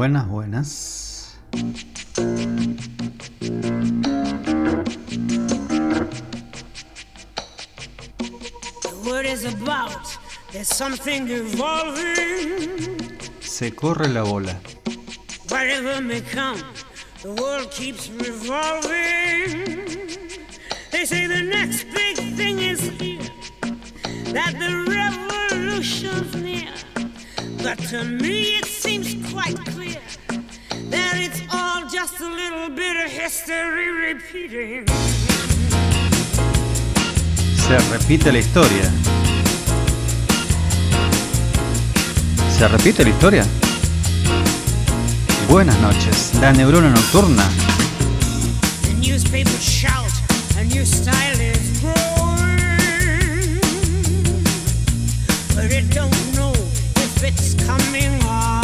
Buenas, buenas. The word is about. There's something evolving. Se corre la bola. Whatever may come, the world keeps revolving. They say the next big thing is here. That the revolution's near. But to me it seems quite clear that it's all just a little bit of history repeating. Se repite la historia. ¿Se repite la historia? Buenas noches, la neurona nocturna. The newspapers shout, a new style is growing. But it don't it's coming or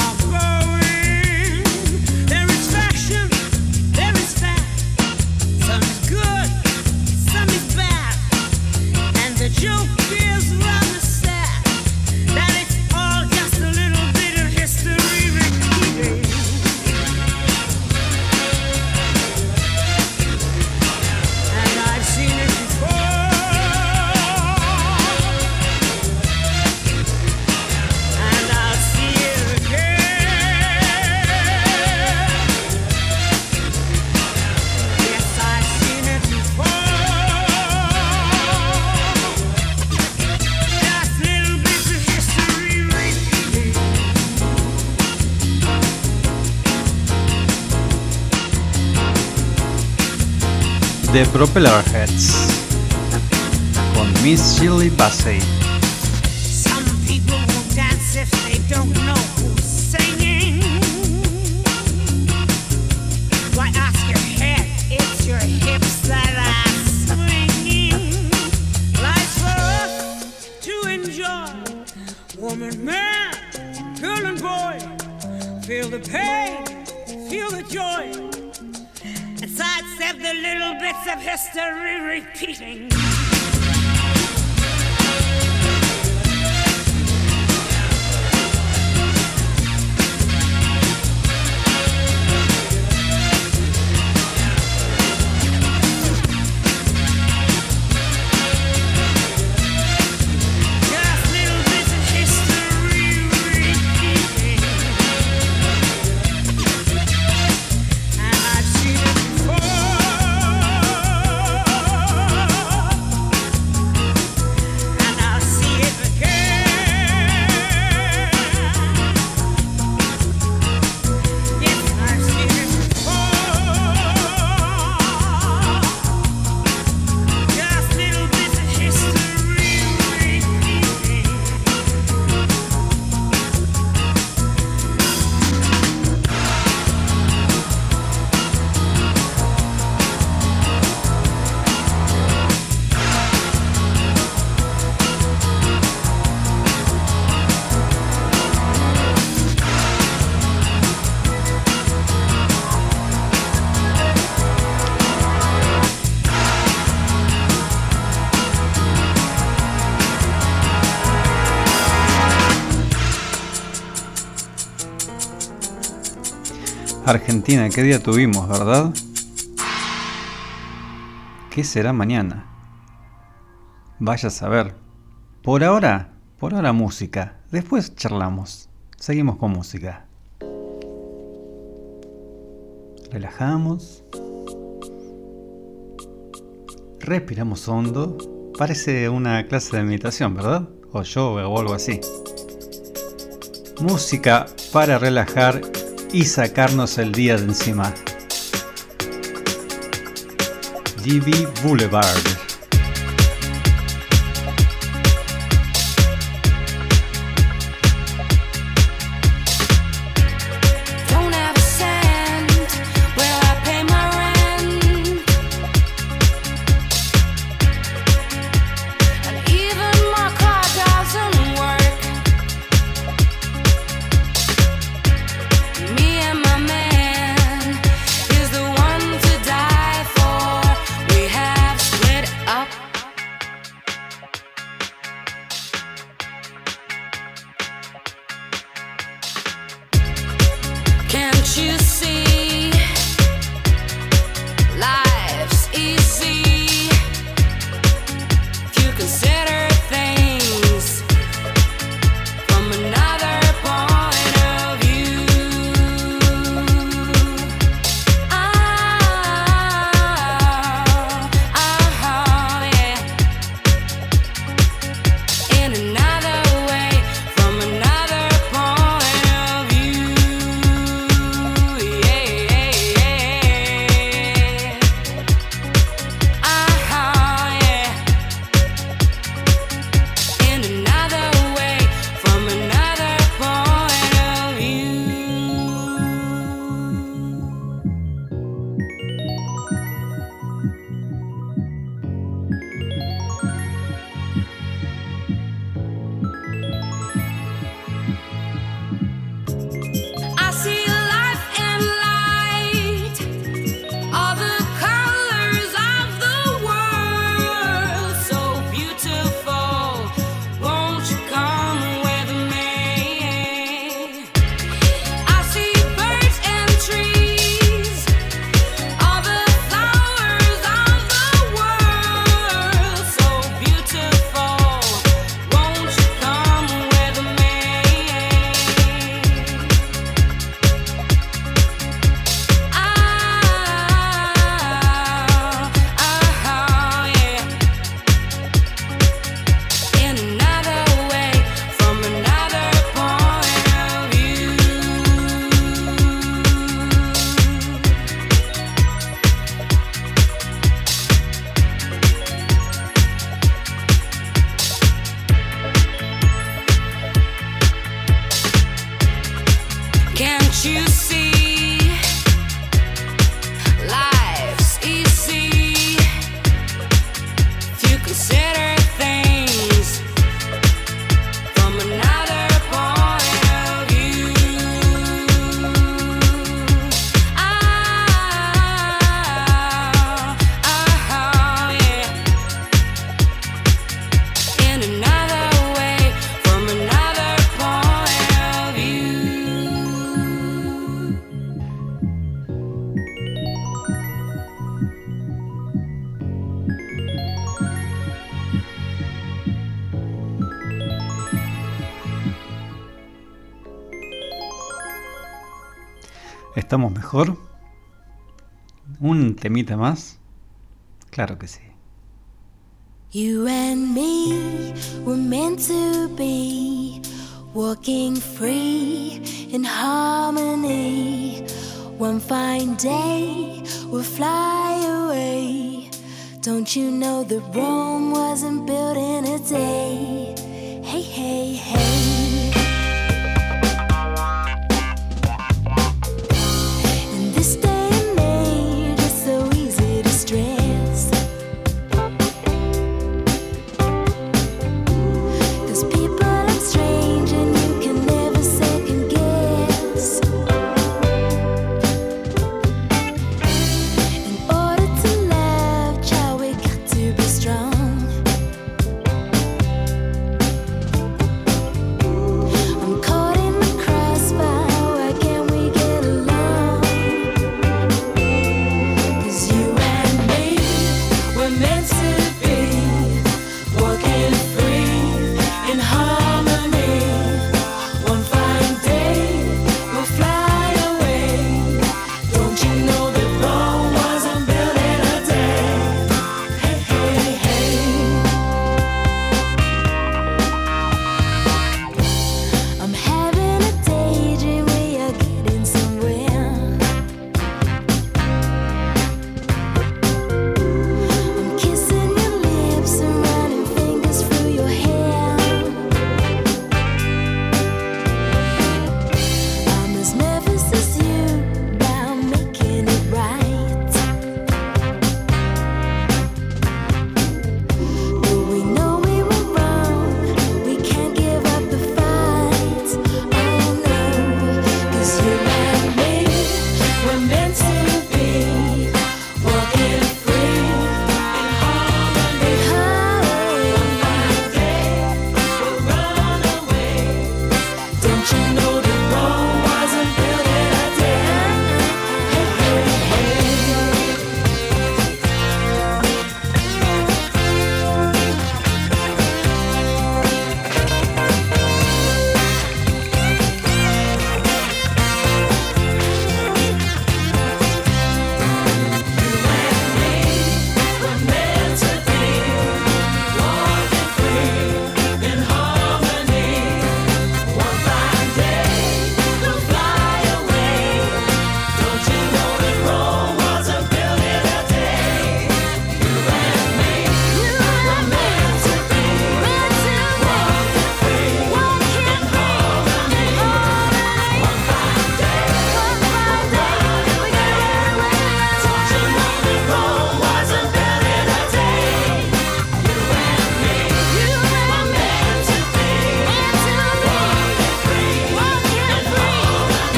The Propeller Heads. Con Miss Shirley Bassey. Qué día tuvimos, ¿verdad? ¿Qué será mañana? Vaya a saber. Por ahora, por ahora música. Después charlamos. Seguimos con música. Relajamos. Respiramos hondo. Parece una clase de meditación, ¿verdad? O yoga o algo así. Música para relajar y sacarnos el día de encima. GB Boulevard. ¿Estamos mejor? ¿Un temita más? Claro que sí. You and me were meant to be walking free in harmony. One fine day we'll fly away. Don't you know that Rome wasn't built in a day? Hey, hey, hey.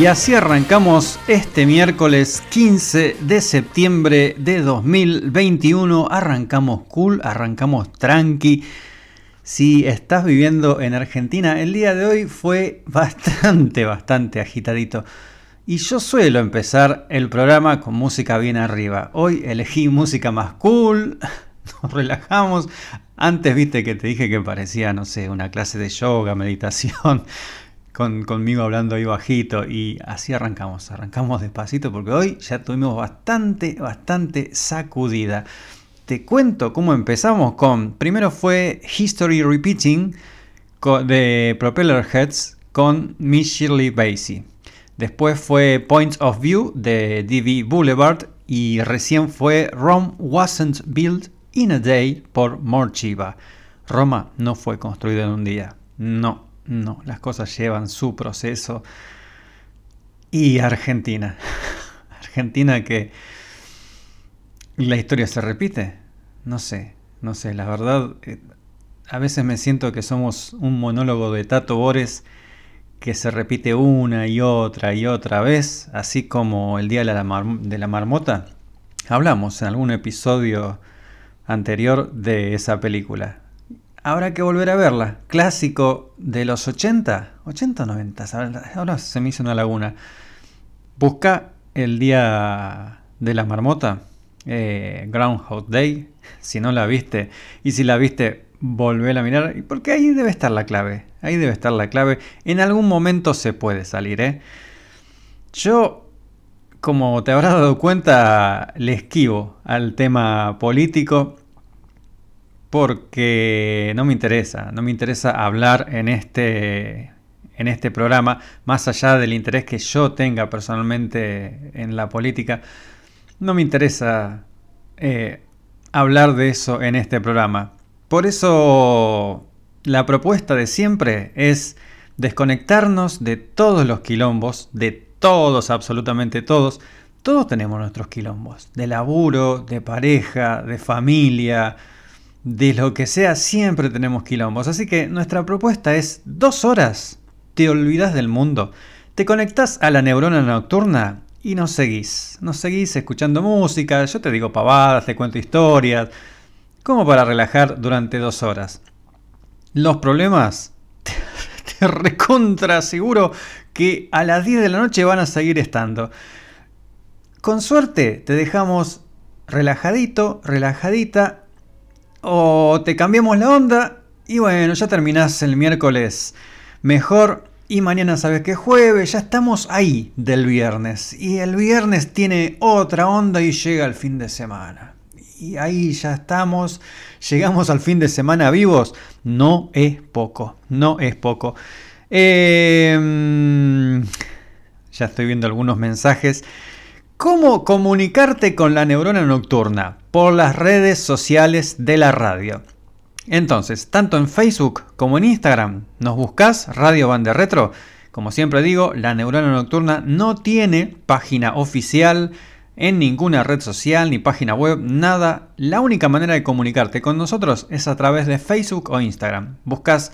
Y así arrancamos este miércoles 15 de septiembre de 2021. Arrancamos cool, arrancamos tranqui. Si estás viviendo en Argentina, el día de hoy fue bastante, bastante agitadito. Y yo suelo empezar el programa con música bien arriba. Hoy elegí música más cool, nos relajamos. Antes viste que te dije que parecía, no sé, una clase de yoga, meditación conmigo hablando ahí bajito y así arrancamos, arrancamos despacito porque hoy ya tuvimos bastante, bastante sacudida. Te cuento cómo empezamos con, primero fue History Repeating de Propeller Heads con Miss Shirley. Después fue Point of View de DV Boulevard y recién fue Rome Wasn't Built in a Day por Morchiva. Roma no fue construida en un día. No, no, las cosas llevan su proceso. Y Argentina. Argentina que la historia se repite. No sé, no sé, la verdad, eh, a veces me siento que somos un monólogo de Tato Bores que se repite una y otra y otra vez, así como el Día de la, de la Marmota. Hablamos en algún episodio anterior de esa película habrá que volver a verla. Clásico de los 80, 80 o 90, ahora se me hizo una laguna. Busca el día de la marmota, eh, Groundhog Day, si no la viste. Y si la viste, volver a mirar, porque ahí debe estar la clave. Ahí debe estar la clave. En algún momento se puede salir, ¿eh? Yo, como te habrás dado cuenta, le esquivo al tema político porque no me interesa, no me interesa hablar en este, en este programa, más allá del interés que yo tenga personalmente en la política, no me interesa eh, hablar de eso en este programa. Por eso la propuesta de siempre es desconectarnos de todos los quilombos, de todos, absolutamente todos. Todos tenemos nuestros quilombos, de laburo, de pareja, de familia, de lo que sea, siempre tenemos quilombos. Así que nuestra propuesta es dos horas. Te olvidas del mundo. Te conectas a la neurona nocturna y nos seguís. Nos seguís escuchando música. Yo te digo pavadas, te cuento historias. Como para relajar durante dos horas. Los problemas, te, te recontra seguro que a las 10 de la noche van a seguir estando. Con suerte te dejamos relajadito, relajadita o te cambiamos la onda y bueno, ya terminás el miércoles mejor y mañana sabes que jueves, ya estamos ahí del viernes y el viernes tiene otra onda y llega el fin de semana. Y ahí ya estamos, llegamos al fin de semana vivos, no es poco, no es poco. Em, ya estoy viendo algunos mensajes. ¿Cómo comunicarte con la neurona nocturna? Por las redes sociales de la radio. Entonces, tanto en Facebook como en Instagram, nos buscas Radio Bande Retro. Como siempre digo, la neurona nocturna no tiene página oficial en ninguna red social ni página web, nada. La única manera de comunicarte con nosotros es a través de Facebook o Instagram. Buscas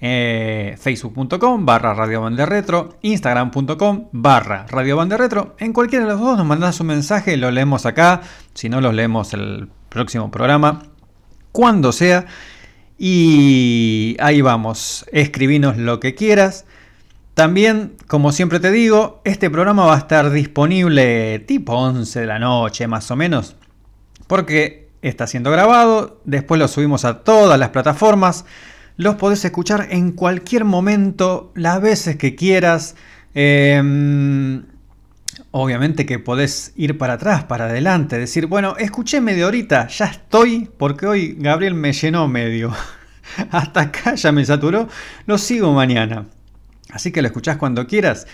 eh, facebook.com barra Radio Retro, instagram.com barra Radio Retro. En cualquiera de los dos nos mandas un mensaje, lo leemos acá, si no los leemos el próximo programa, cuando sea. Y ahí vamos, escribinos lo que quieras. También, como siempre te digo, este programa va a estar disponible tipo 11 de la noche más o menos, porque está siendo grabado, después lo subimos a todas las plataformas. Los podés escuchar en cualquier momento, las veces que quieras. Em, obviamente que podés ir para atrás, para adelante, decir, bueno, escuché media horita, ya estoy, porque hoy Gabriel me llenó medio. Hasta acá ya me saturó, lo sigo mañana. Así que lo escuchás cuando quieras.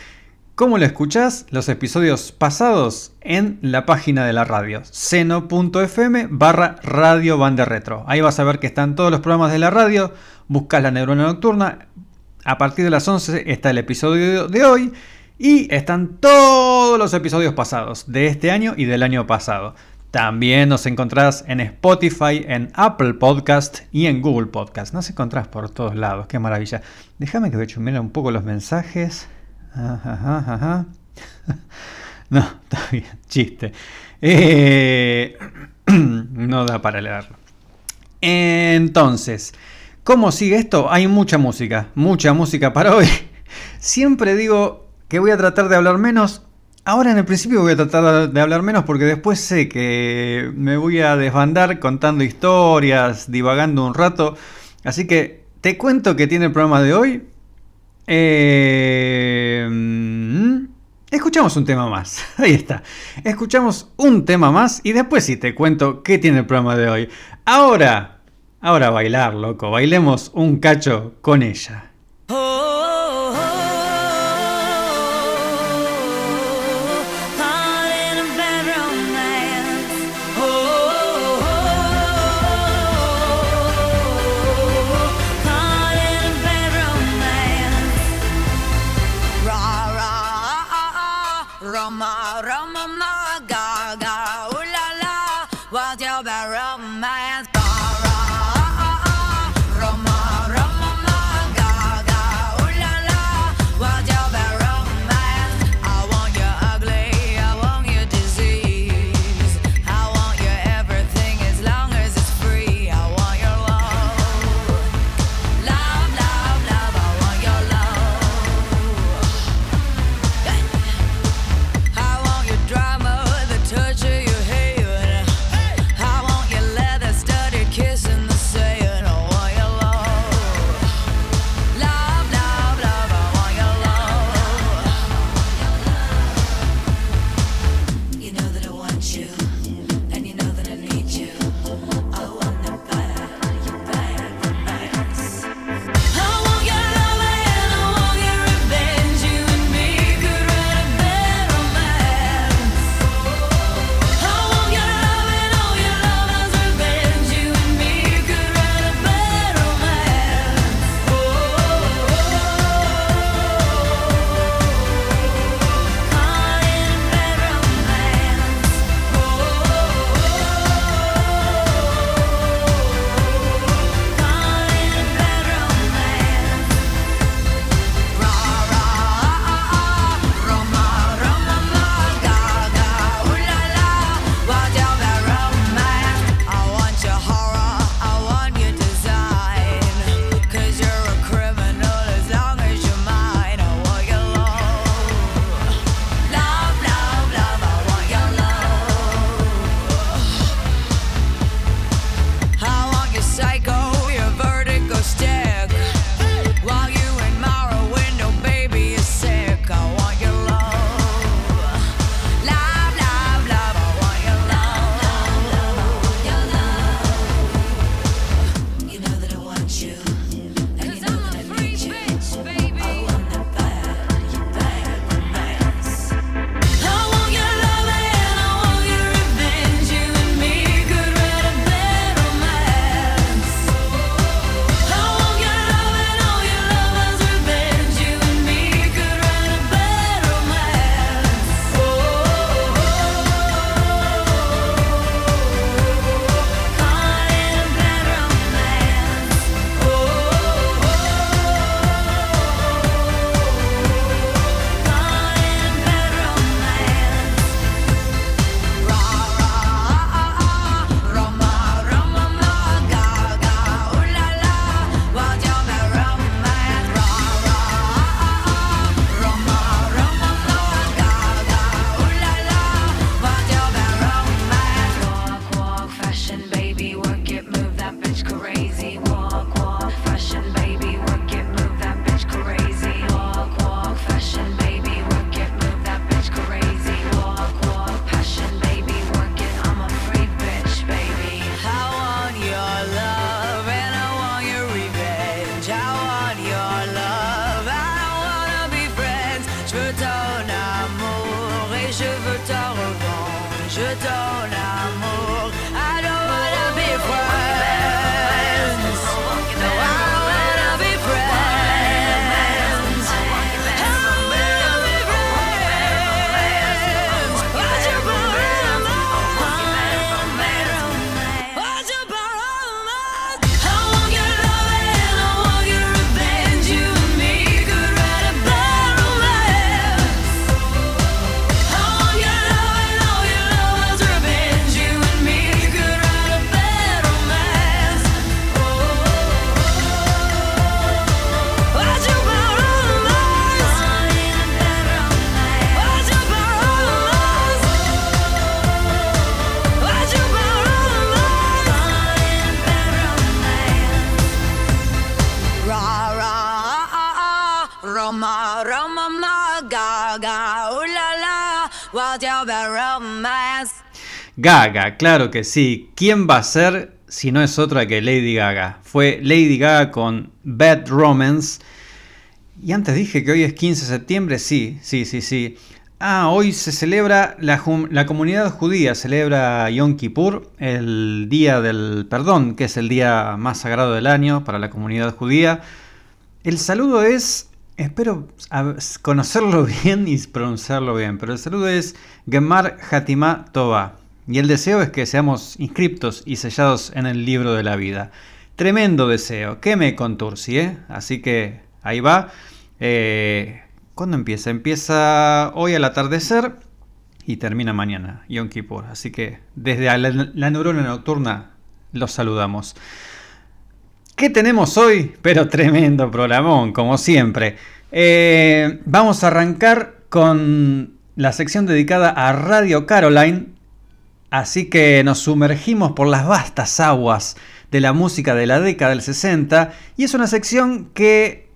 ¿Cómo lo escuchás? Los episodios pasados en la página de la radio, seno.fm barra radio bande retro. Ahí vas a ver que están todos los programas de la radio, buscas la neurona nocturna, a partir de las 11 está el episodio de hoy y están todos los episodios pasados de este año y del año pasado. También nos encontrás en Spotify, en Apple Podcast y en Google Podcast. Nos encontrás por todos lados, qué maravilla. Déjame que a un poco los mensajes. Ajá, ajá. No, está bien, chiste. Eh, no da para leerlo. Entonces, ¿cómo sigue esto? Hay mucha música, mucha música para hoy. Siempre digo que voy a tratar de hablar menos. Ahora en el principio voy a tratar de hablar menos porque después sé que me voy a desbandar contando historias, divagando un rato. Así que te cuento que tiene el programa de hoy. Eh, Em, escuchamos un tema más. Ahí está. Escuchamos un tema más y después sí te cuento qué tiene el programa de hoy. Ahora, ahora bailar, loco. Bailemos un cacho con ella. Gaga, claro que sí. ¿Quién va a ser si no es otra que Lady Gaga? Fue Lady Gaga con Bad Romance. Y antes dije que hoy es 15 de septiembre, sí, sí, sí, sí. Ah, hoy se celebra, la, comunidad judía celebra Yom Kippur, el día del perdón, que es el día más sagrado del año para la comunidad judía. El saludo es, espero conocerlo bien y pronunciarlo bien, pero el saludo es Gemar Hatimah Tova. Y el deseo es que seamos inscriptos y sellados en el libro de la vida. Tremendo deseo, que me conturci, ¿eh? Así que ahí va. Eh, ¿Cuándo empieza? Empieza hoy al atardecer y termina mañana, Yom Kippur. Así que desde la, la neurona nocturna los saludamos. ¿Qué tenemos hoy? Pero tremendo programón, como siempre. Eh, vamos a arrancar con la sección dedicada a Radio Caroline. Así que nos sumergimos por las vastas aguas de la música de la década del 60. Y es una sección que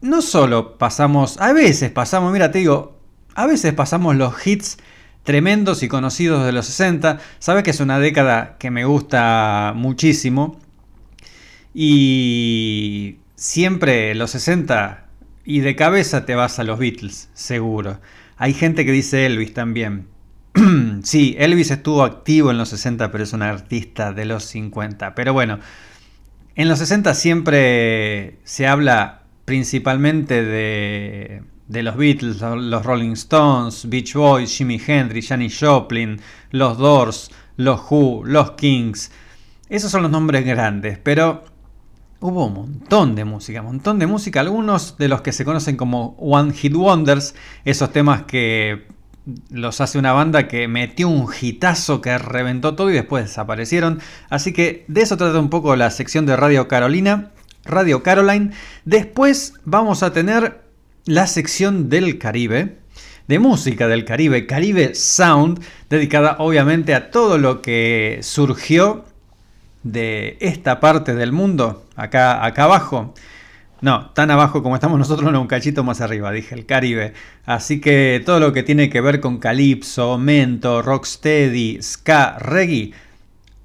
no solo pasamos, a veces pasamos, mira, te digo, a veces pasamos los hits tremendos y conocidos de los 60. Sabes que es una década que me gusta muchísimo. Y siempre los 60 y de cabeza te vas a los Beatles, seguro. Hay gente que dice Elvis también. sí, Elvis estuvo activo en los 60, pero es un artista de los 50. Pero bueno, en los 60 siempre se habla principalmente de, los Beatles, los Rolling Stones, Beach Boys, Jimi Hendrix, Janis Joplin, los Doors, los Who, los Kings. Esos son los nombres grandes, pero hubo un montón de música, un montón de música, algunos de los que se conocen como One Hit Wonders, esos temas que los hace una banda que metió un hitazo que reventó todo y después desaparecieron. Así que de eso trata un poco la sección de Radio Carolina, Radio Caroline. Después vamos a tener la sección del Caribe, de música del Caribe, Caribe Sound, dedicada obviamente a todo lo que surgió de esta parte del mundo, acá, acá abajo. No, tan abajo como estamos nosotros, no, un cachito más arriba, dije, el Caribe. Así que todo lo que tiene que ver con Calypso, Mento, Rocksteady, Ska, Reggae,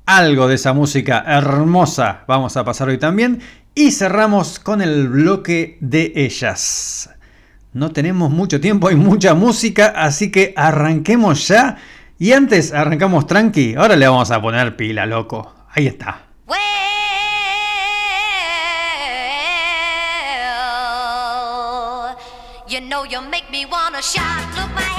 algo de esa música hermosa vamos a pasar hoy también. Y cerramos con el bloque de ellas. No tenemos mucho tiempo, hay mucha música, así que arranquemos ya. Y antes arrancamos tranqui, ahora le vamos a poner pila, loco. Ahí está. You know you make me wanna shout. Look, my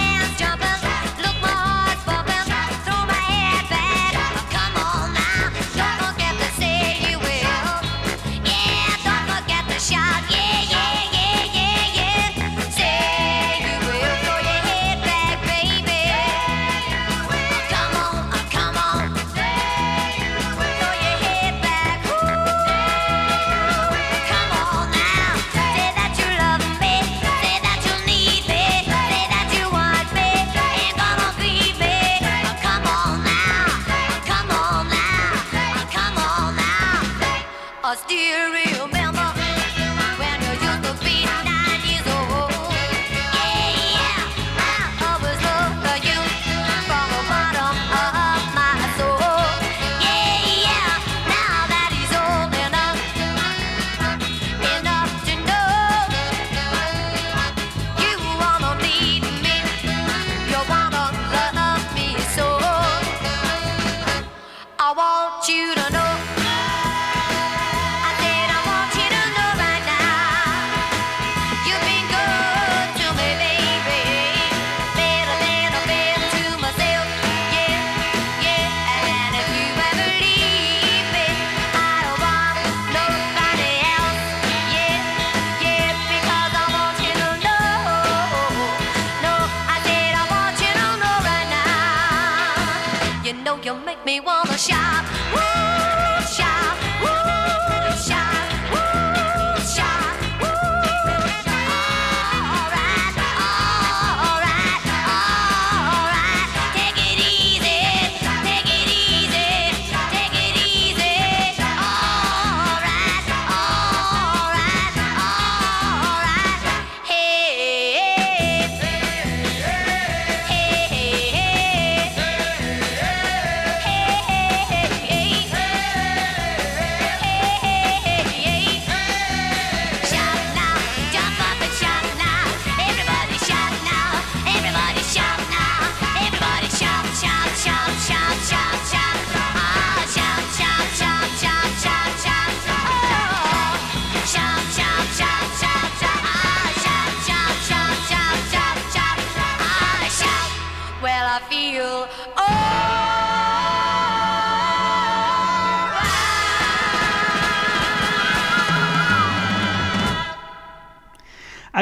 I still remember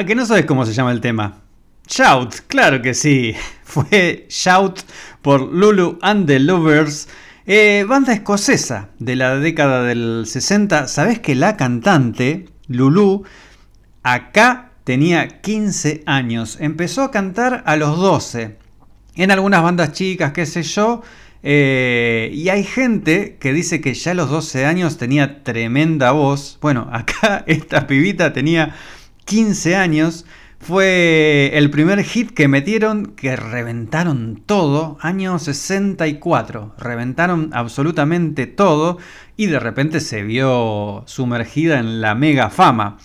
¿A que no sabes cómo se llama el tema? Shout, claro que sí. Fue Shout por Lulu and the Lovers, eh, banda escocesa de la década del 60. ¿Sabés que la cantante, Lulu, acá tenía 15 años? Empezó a cantar a los 12. En algunas bandas chicas, qué sé yo. eh, y hay gente que dice que ya a los 12 años tenía tremenda voz. Bueno, acá esta pibita tenía 15 años. Fue el primer hit que metieron que reventaron todo, año 64. Reventaron absolutamente todo y de repente se vio sumergida en la mega fama.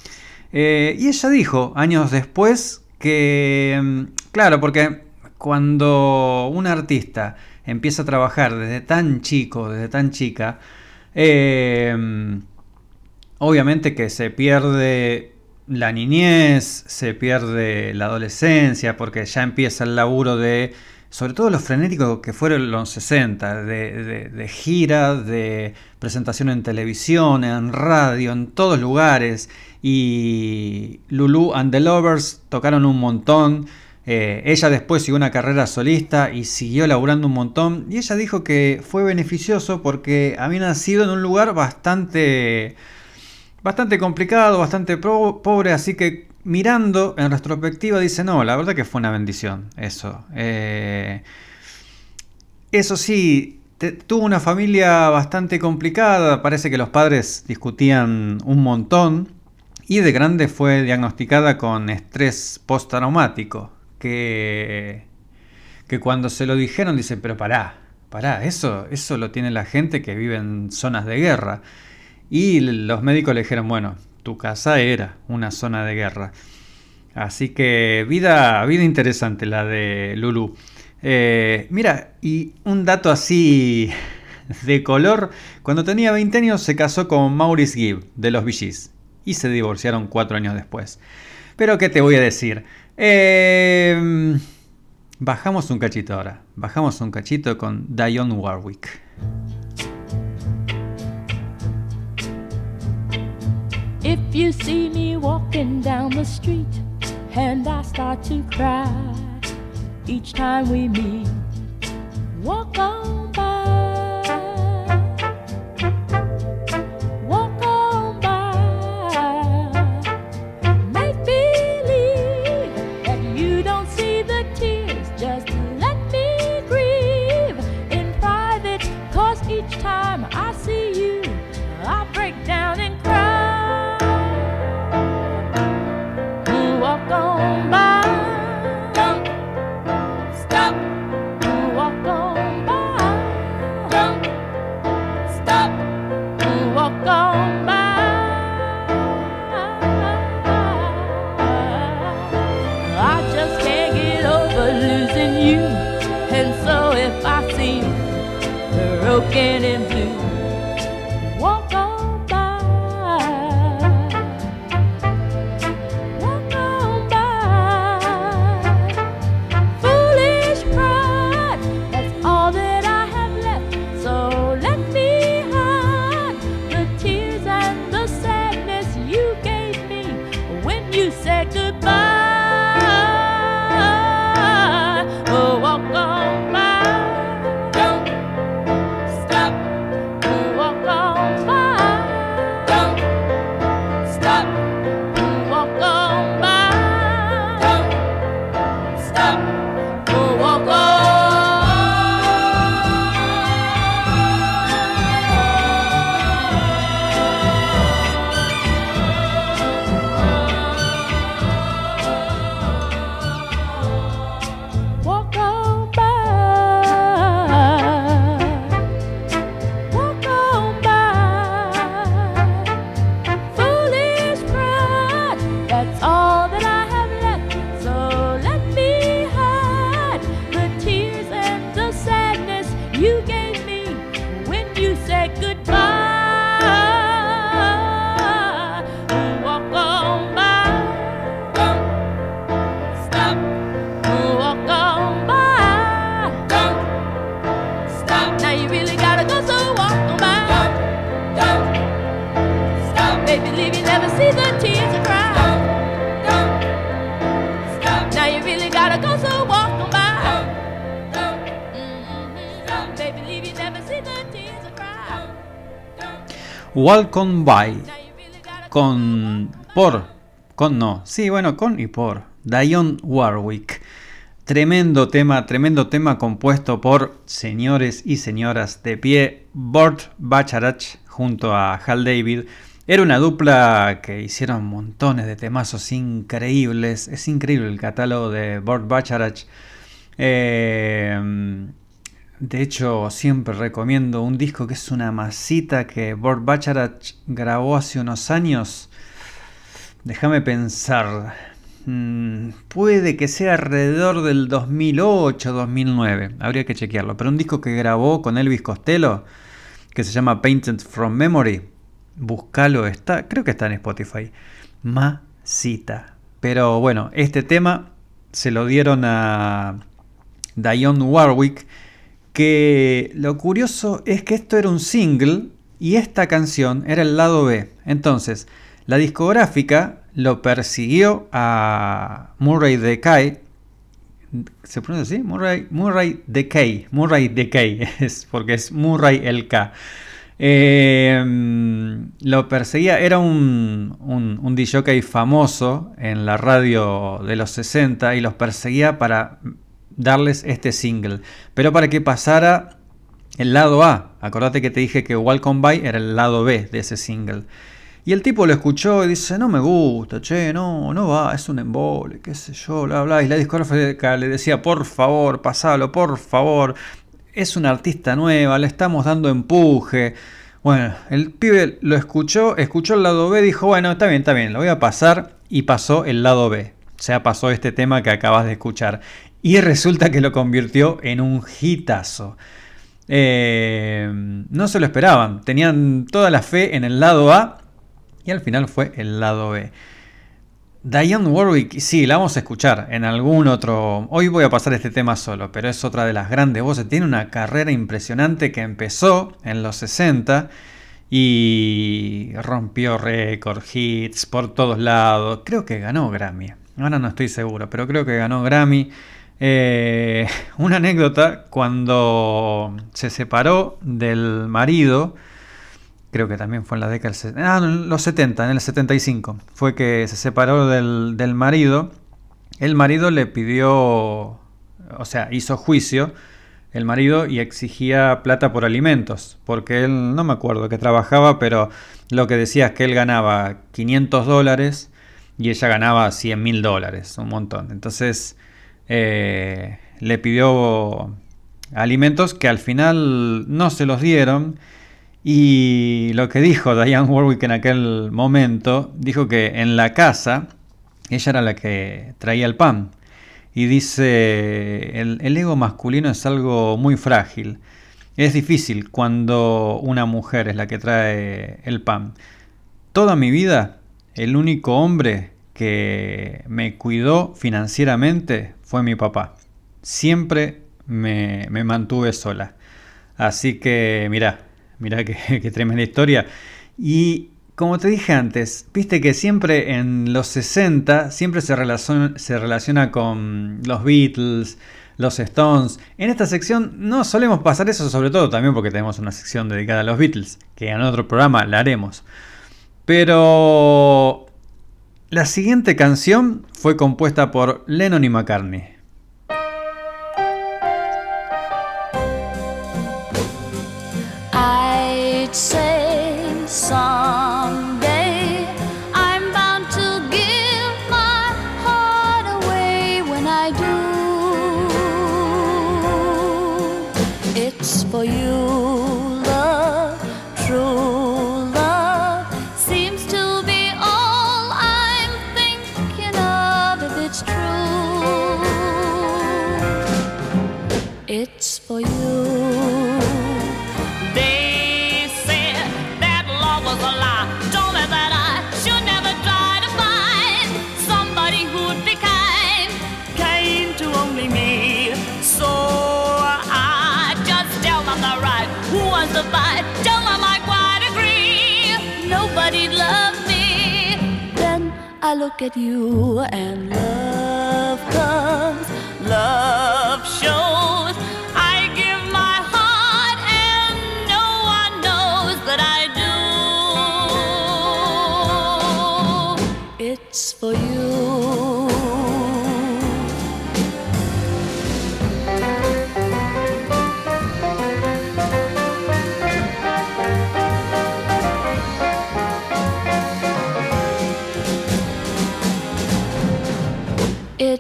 Eh, y ella dijo años después que, mm, claro, porque cuando un artista empieza a trabajar desde tan chico, desde tan chica, eh, obviamente que se pierde la niñez, se pierde la adolescencia, porque ya empieza el laburo de, sobre todo los frenéticos que fueron los 60, de, de, de gira, de presentación en televisión, en radio, en todos lugares. Y Lulu and the Lovers tocaron un montón. Eh, ella después siguió una carrera solista y siguió laburando un montón. Y ella dijo que fue beneficioso porque había nacido en un lugar bastante bastante complicado, bastante pobre, así que mirando en retrospectiva dice, no, la verdad que fue una bendición eso. Eh, eso sí, tuvo una familia bastante complicada, parece que los padres discutían un montón y de grande fue diagnosticada con estrés postraumático, que, que cuando se lo dijeron dice, pero pará, pará, eso, eso lo tiene la gente que vive en zonas de guerra. Y los médicos le dijeron, bueno, tu casa era una zona de guerra. Así que vida, vida interesante la de Lulu. Eh, mira, y un dato así de color, cuando tenía 20 años se casó con Maurice Gibb de los Gees y se divorciaron cuatro años después. Pero ¿qué te voy a decir? Eh, bajamos un cachito ahora, bajamos un cachito con Dionne Warwick. If you see me walking down the street and I start to cry each time we meet, walk on Walk On By con por con no, sí, bueno, con y por Dionne Warwick. Tremendo tema, tremendo tema compuesto por señores y señoras de pie, Burt Bacharach junto a Hal David. Era una dupla que hicieron montones de temazos increíbles. Es increíble el catálogo de Burt Bacharach. Eh, de hecho, siempre recomiendo un disco que es una masita que Burt Bacharach grabó hace unos años. Déjame pensar. Mm, puede que sea alrededor del 2008-2009. Habría que chequearlo. Pero un disco que grabó con Elvis Costello, que se llama Painted from Memory. Búscalo, está, creo que está en Spotify. Masita. Pero bueno, este tema se lo dieron a Dionne Warwick. Que lo curioso es que esto era un single y esta canción era el lado B. Entonces, la discográfica lo persiguió a Murray Decay. ¿Se pronuncia así? Murray, Murray Decay. Murray Decay, es porque es Murray el K. Eh, lo perseguía, era un, un, un DJ famoso en la radio de los 60 y los perseguía para darles este single. Pero para que pasara el lado A. Acordate que te dije que Welcome By era el lado B de ese single. Y el tipo lo escuchó y dice, no me gusta, che, no, no va, es un embole, qué sé yo, bla, bla. Y la discográfica le decía, por favor, pasalo, por favor. Es una artista nueva, le estamos dando empuje. Bueno, el pibe lo escuchó, escuchó el lado B, dijo, bueno, está bien, está bien, lo voy a pasar. Y pasó el lado B. Sea, pasó este tema que acabas de escuchar. Y resulta que lo convirtió en un hitazo. Eh, no se lo esperaban, tenían toda la fe en el lado A y al final fue el lado B. Diane Warwick, sí, la vamos a escuchar en algún otro. Hoy voy a pasar este tema solo, pero es otra de las grandes voces. Tiene una carrera impresionante que empezó en los 60 y rompió récord, hits por todos lados. Creo que ganó Grammy. Ahora no estoy seguro, pero creo que ganó Grammy. Eh, una anécdota, cuando se separó del marido, creo que también fue en la década del ah, en los 70, en el 75, fue que se separó del, del marido. El marido le pidió, o sea, hizo juicio el marido y exigía plata por alimentos, porque él, no me acuerdo que trabajaba, pero lo que decía es que él ganaba 500 dólares y ella ganaba 100 mil dólares, un montón. Entonces eh, le pidió alimentos que al final no se los dieron. Y lo que dijo Diane Warwick en aquel momento, dijo que en la casa ella era la que traía el pan. Y dice, el, el ego masculino es algo muy frágil. Es difícil cuando una mujer es la que trae el pan. Toda mi vida, el único hombre que me cuidó financieramente fue mi papá. Siempre me, me mantuve sola. Así que, mirá, mirá qué, tremenda historia. Y como te dije antes, viste que siempre en los 60 siempre se relaciona con los Beatles, los Stones. En esta sección no solemos pasar eso, sobre todo también porque tenemos una sección dedicada a los Beatles, que en otro programa la haremos. Pero la siguiente canción fue compuesta por Lennon y McCartney. Look at you and love comes, Love shows.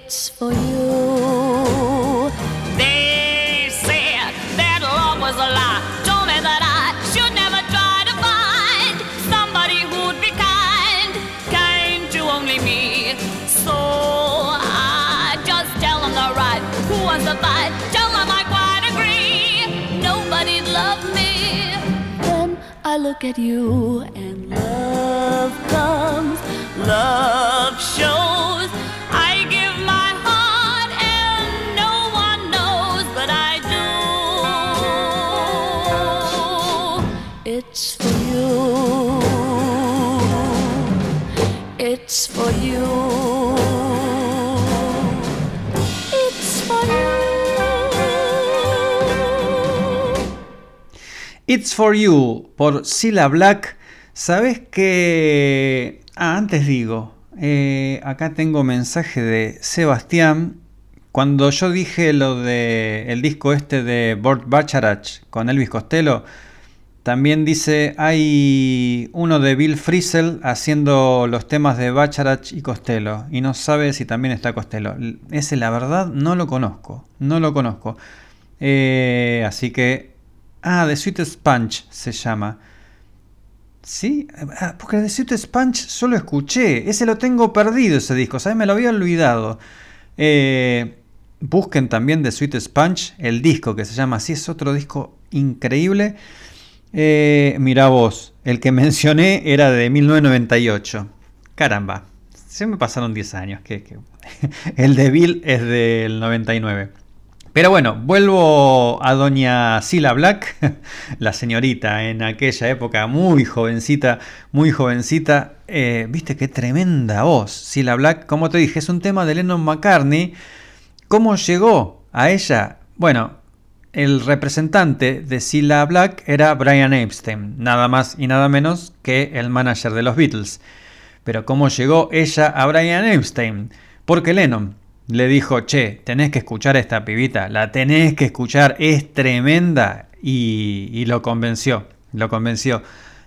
it's for you. They said that love was a lie. Told me that I should never try to find somebody who'd be kind, kind to only me. So I just tell them the right. Who wants the fight? Tell them I quite agree. Nobody'd love me. Then I look at you and love comes. Love shows. It's for You por Cilla Black. ¿Sabes que... Ah, antes digo, eh, acá tengo mensaje de Sebastián. Cuando yo dije lo de disco este de Burt Bacharach con Elvis Costello, también dice hay uno de Bill Frisell haciendo los temas de Bacharach y Costello y no sabe si también está Costello. Ese la verdad no lo conozco, no lo conozco. Eh, así que Ah, The Sweetest Punch se llama. ¿Sí? Ah, porque The Sweetest Punch solo escuché. Ese lo tengo perdido, ese disco. ¿Sabes? Me lo había olvidado. Eh, busquen también The Sweetest Punch, el disco que se llama así. Es otro disco increíble. Eh, mira vos, el que mencioné era de 1998. Caramba, se me pasaron 10 años. El de Bill es del 99. Pero bueno, vuelvo a doña Sila Black, la señorita en aquella época, muy jovencita, muy jovencita. Eh, Viste qué tremenda voz, Sila Black. Como te dije, es un tema de Lennon McCartney. ¿Cómo llegó a ella? Bueno, el representante de Sila Black era Brian Epstein, nada más y nada menos que el manager de los Beatles. Pero ¿cómo llegó ella a Brian Epstein? Porque Lennon le dijo, che, tenés que escuchar a esta pibita, la tenés que escuchar, es tremenda. Y, y lo convenció, lo convenció.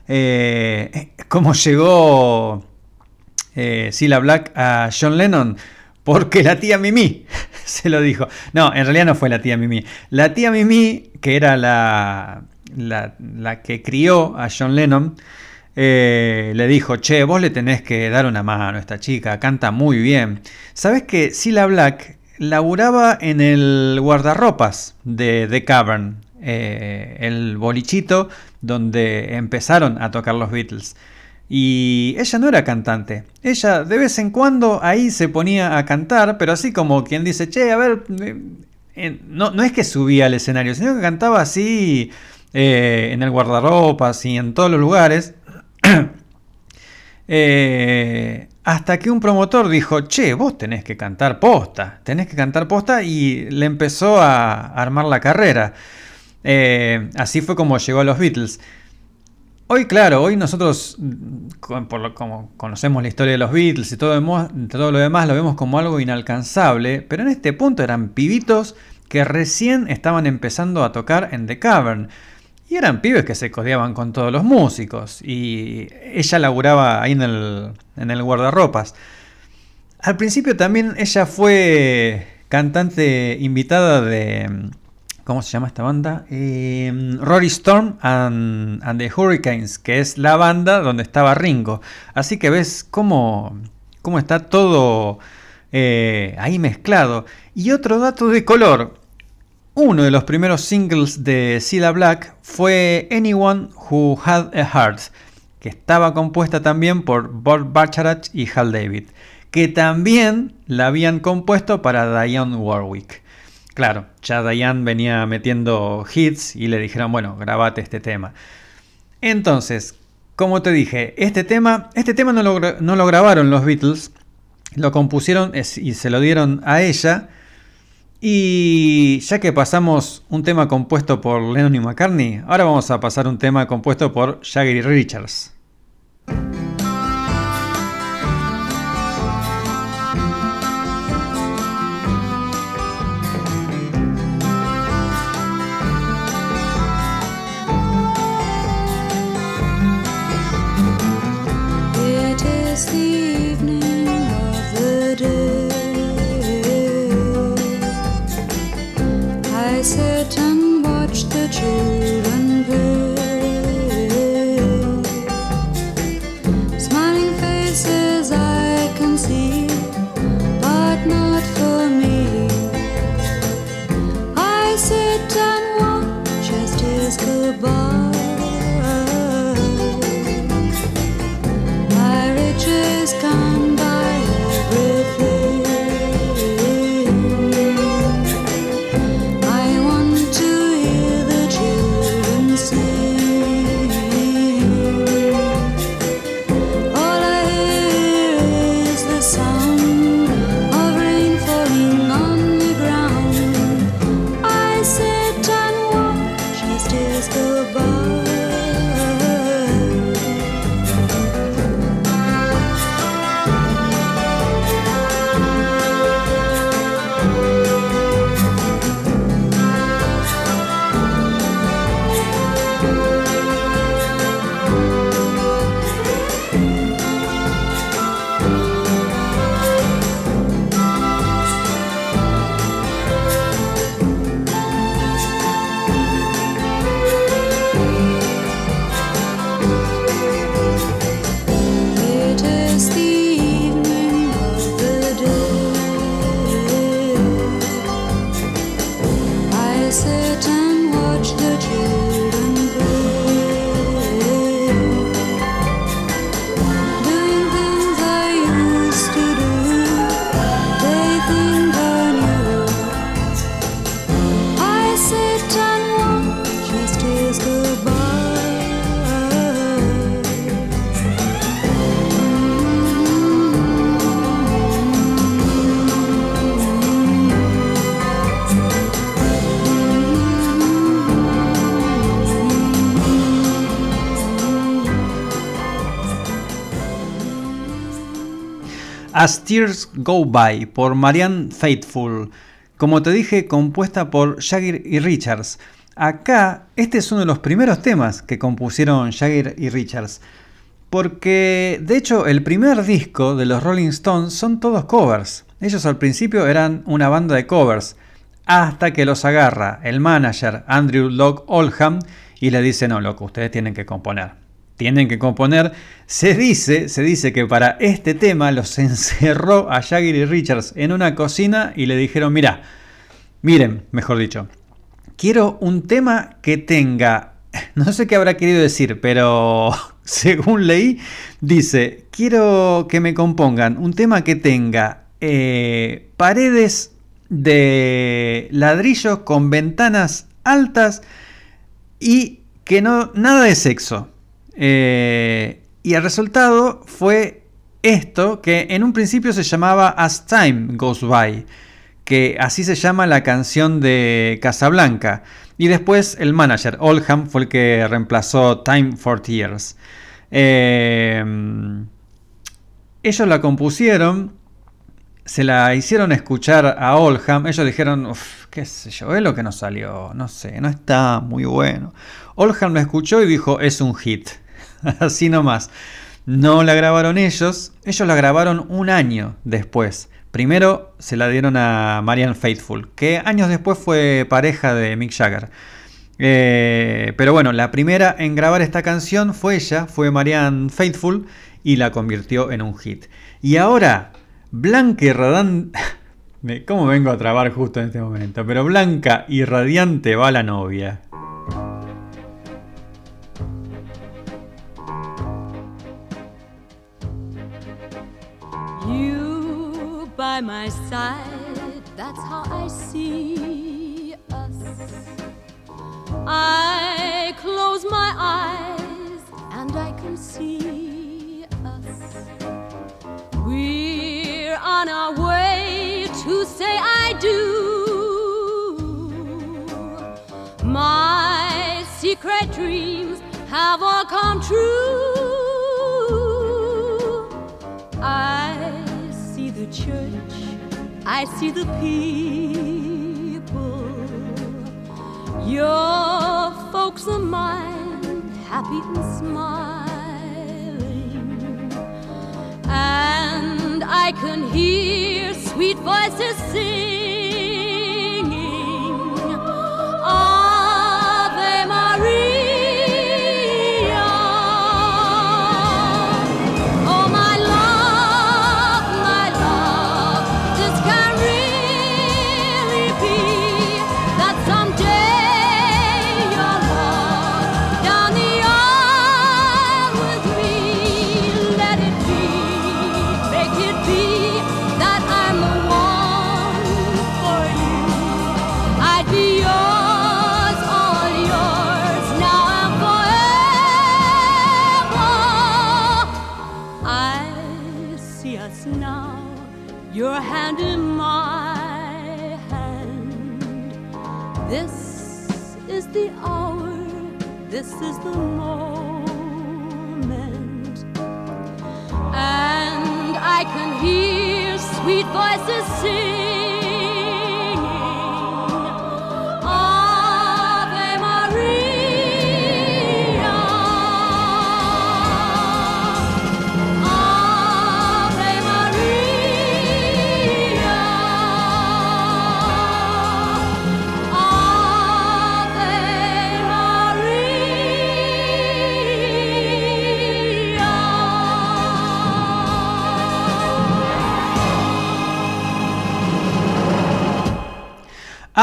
Eh, ¿Cómo llegó eh, Cilla Black a John Lennon? Porque la tía Mimi se lo dijo. No, en realidad no fue la tía Mimi. La tía Mimi, que era la, la, la que crió a John Lennon, eh, le dijo, che, vos le tenés que dar una mano a esta chica, canta muy bien. ¿Sabes que Cilla Black laburaba en el guardarropas de The Cavern, eh, el bolichito donde empezaron a tocar los Beatles? Y ella no era cantante. Ella de vez en cuando ahí se ponía a cantar, pero así como quien dice, che, a ver, eh, no, es que subía al escenario, sino que cantaba así en el guardarropas y en todos los lugares. Eh, hasta que un promotor dijo, che, vos tenés que cantar posta, tenés que cantar posta y le empezó a armar la carrera. Eh, así fue como llegó a los Beatles. Hoy, claro, hoy nosotros, mm, por lo- como conocemos la historia de los Beatles y todo lo demás, lo vemos como algo inalcanzable, pero en este punto eran pibitos que recién estaban empezando a tocar en The Cavern. Y eran pibes que se codeaban con todos los músicos. Y ella laburaba ahí en el, en el guardarropas. Al principio también ella fue cantante invitada de... ¿Cómo se llama esta banda? Eh, Rory Storm and, and the Hurricanes, que es la banda donde estaba Ringo. Así que ves cómo, cómo está todo eh, ahí mezclado. Y otro dato de color. Uno de los primeros singles de Cilla Black fue Anyone Who Had a Heart, que estaba compuesta también por Bob Bacharach y Hal David, que también la habían compuesto para Diane Warwick. Claro, ya Diane venía metiendo hits y le dijeron, bueno, grabate este tema. Entonces, como te dije, este tema, este tema no lo, grabaron los Beatles, lo compusieron y se lo dieron a ella. Y ya que pasamos un tema compuesto por Lennon y McCartney, ahora vamos a pasar un tema compuesto por Jagger y Richards. As Tears Go By por Marianne Faithful. Como te dije, compuesta por Jagger y Richards. Acá, este es uno de los primeros temas que compusieron Jagger y Richards. Porque, de hecho, el primer disco de los Rolling Stones son todos covers. Ellos al principio eran una banda de covers. Hasta que los agarra el manager Andrew Locke Oldham y le dice, no, loco, ustedes tienen que componer tienen que componer. Se dice, se dice que para este tema los encerró a Jagger y Richards en una cocina y le dijeron, mira, miren, mejor dicho, quiero un tema que tenga, no sé qué habrá querido decir, pero según leí, dice, quiero que me compongan un tema que tenga eh, paredes de ladrillo con ventanas altas y que no, nada de sexo. Eh, y el resultado fue esto que en un principio se llamaba As Time Goes By, que así se llama la canción de Casablanca. Y después el manager Oldham fue el que reemplazó Time for Tears. Eh, ellos la compusieron, se la hicieron escuchar a Oldham. Ellos dijeron, "Uf, qué sé yo, es lo que nos salió, no sé, no está muy bueno. Oldham la escuchó y dijo, es un hit. Así nomás. No la grabaron ellos, ellos la grabaron un año después. Primero se la dieron a Marianne Faithful, que años después fue pareja de Mick Jagger. Eh, pero bueno, la primera en grabar esta canción fue ella, fue Marianne Faithful, y la convirtió en un hit. Y ahora, Blanca y Radiante... ¿Cómo vengo a trabar justo en este momento? Pero Blanca y Radiante va la novia. By my side, that's how I see us. I close my eyes and I can see us. We're on our way to say I do. My secret dreams have all come true. I see the people. Your folks are mine, happy and smiling. And I can hear sweet voices singing.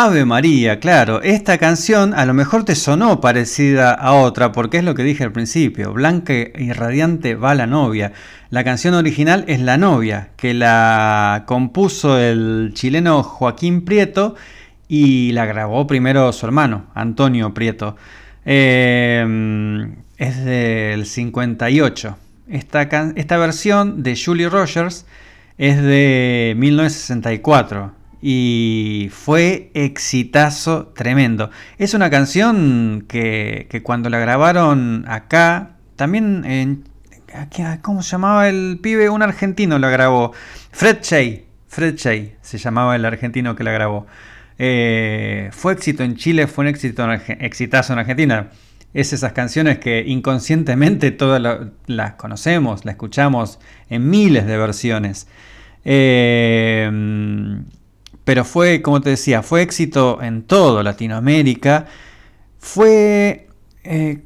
Ave María, claro, esta canción a lo mejor te sonó parecida a otra, porque es lo que dije al principio, Blanca y Radiante va la novia. La canción original es La novia, que la compuso el chileno Joaquín Prieto y la grabó primero su hermano, Antonio Prieto. Eh, es del 58. Esta, esta versión de Julie Rogers es de 1964 y fue exitazo tremendo. Es una canción que, que cuando la grabaron acá, también en... ¿Cómo se llamaba el pibe? Un argentino la grabó. Fred Shea. Fred Shea se llamaba el argentino que la grabó. Eh, fue éxito en Chile, fue un éxito en exitazo en Argentina. Es esas canciones que inconscientemente todas la- las conocemos, las escuchamos en miles de versiones. Eh, pero fue, como te decía, fue éxito en todo Latinoamérica. Fue. eh,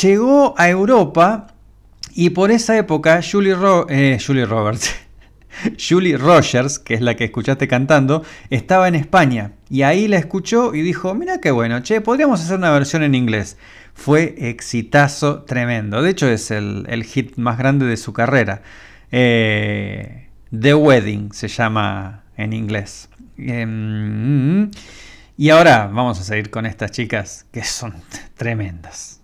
llegó a Europa y por esa época Julie, eh, Julie Roberts. Julie Rogers, que es la que escuchaste cantando, estaba en España y ahí la escuchó y dijo, mira qué bueno, che, podríamos hacer una versión en inglés. Fue exitazo tremendo, de hecho es el, el hit más grande de su carrera. Eh, The Wedding se llama en inglés. Em, y ahora vamos a seguir con estas chicas que son tremendas.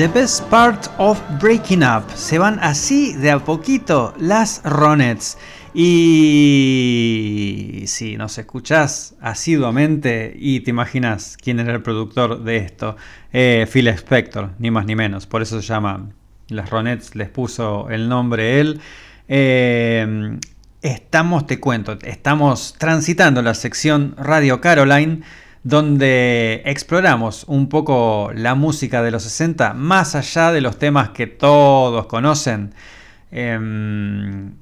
The Best Part of Breaking Up. Se van así de a poquito las Ronettes. Y si nos escuchás asiduamente y te imaginas quién era el productor de esto, eh, Phil Spector, ni más ni menos. Por eso se llama Las Ronettes, les puso el nombre él. Eh, estamos, te cuento, estamos transitando la sección Radio Caroline donde exploramos un poco la música de los 60 más allá de los temas que todos conocen. Em,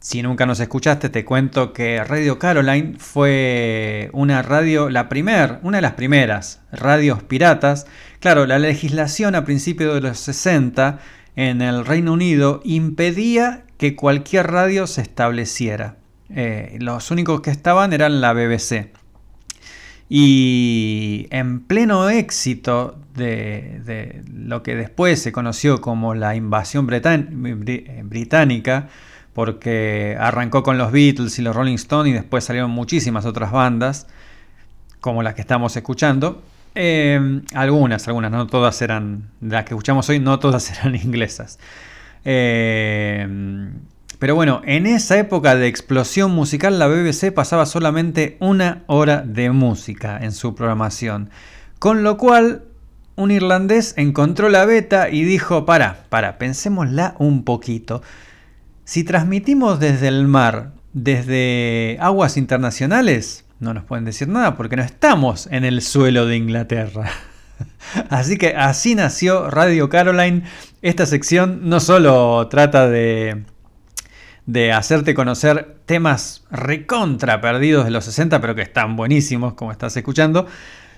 si nunca nos escuchaste, te cuento que Radio Caroline fue una radio, la primer, una de las primeras radios piratas. Claro, la legislación a principios de los 60 en el Reino Unido impedía que cualquier radio se estableciera. Eh, los únicos que estaban eran la BBC. Y en pleno éxito de, lo que después se conoció como la invasión británica, porque arrancó con los Beatles y los Rolling Stones y después salieron muchísimas otras bandas, como las que estamos escuchando. Eh, algunas, algunas, no todas eran, las que escuchamos hoy, no todas eran inglesas. Eh, pero bueno, en esa época de explosión musical, la BBC pasaba solamente una hora de música en su programación. Con lo cual, un irlandés encontró la beta y dijo, para, para, pensémosla un poquito. Si transmitimos desde el mar, desde aguas internacionales, no nos pueden decir nada porque no estamos en el suelo de Inglaterra. Así que así nació Radio Caroline. Esta sección no solo trata de, de hacerte conocer temas recontra perdidos de los 60, pero que están buenísimos, como estás escuchando,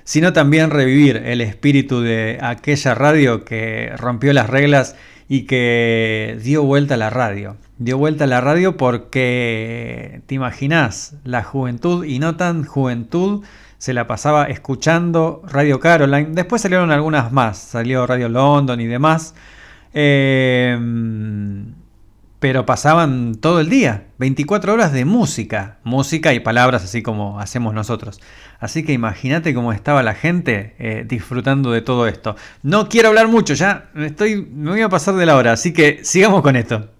sino también revivir el espíritu de aquella radio que rompió las reglas y que dio vuelta a la radio. Dio vuelta a la radio porque, te imaginas, la juventud y no tan juventud se la pasaba escuchando Radio Caroline. Después salieron algunas más, salió Radio London y demás. Eh, pero pasaban todo el día, 24 horas de música, música y palabras así como hacemos nosotros. Así que imagínate cómo estaba la gente eh, disfrutando de todo esto. No quiero hablar mucho, ya estoy, me voy a pasar de la hora, así que sigamos con esto.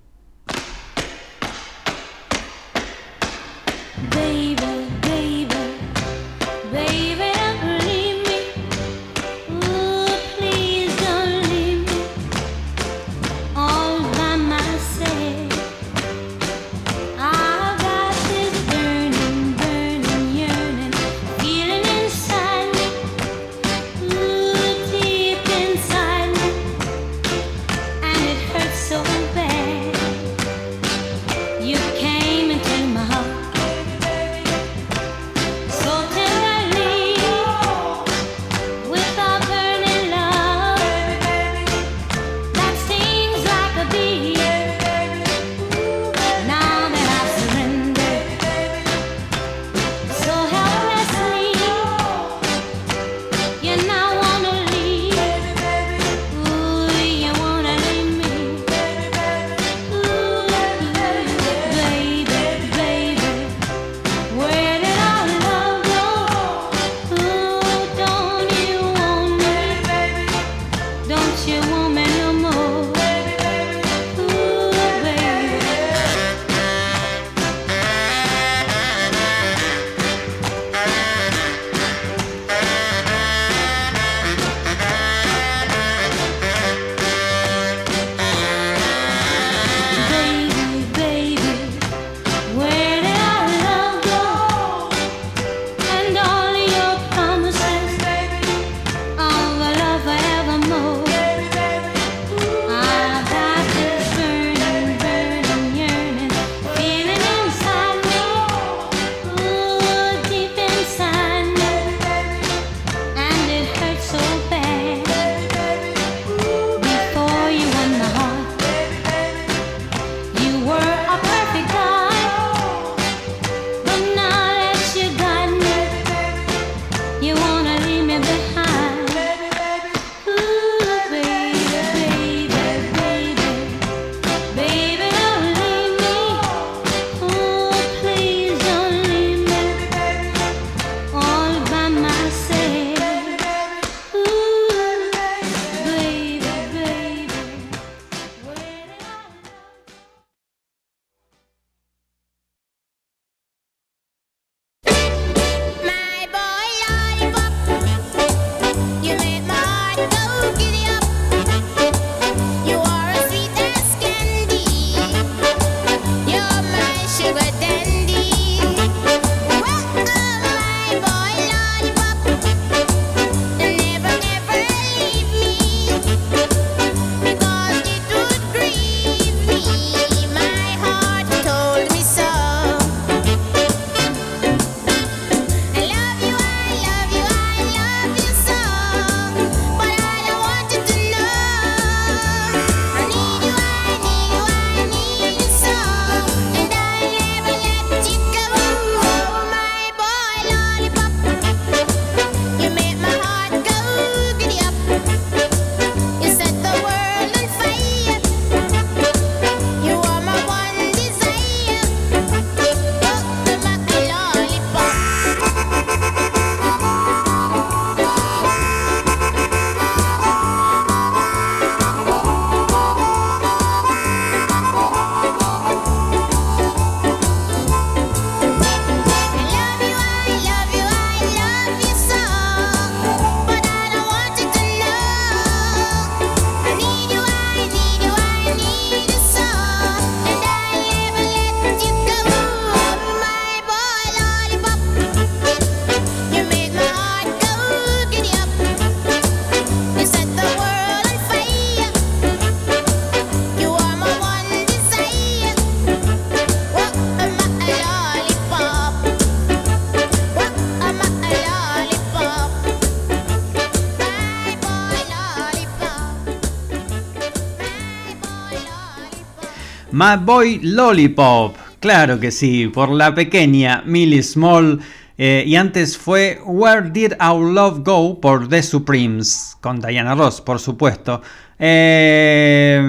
My Boy Lollipop, claro que sí, por la pequeña Millie Small. eh, y antes fue Where Did Our Love Go por The Supremes, con Diana Ross, por supuesto. Eh,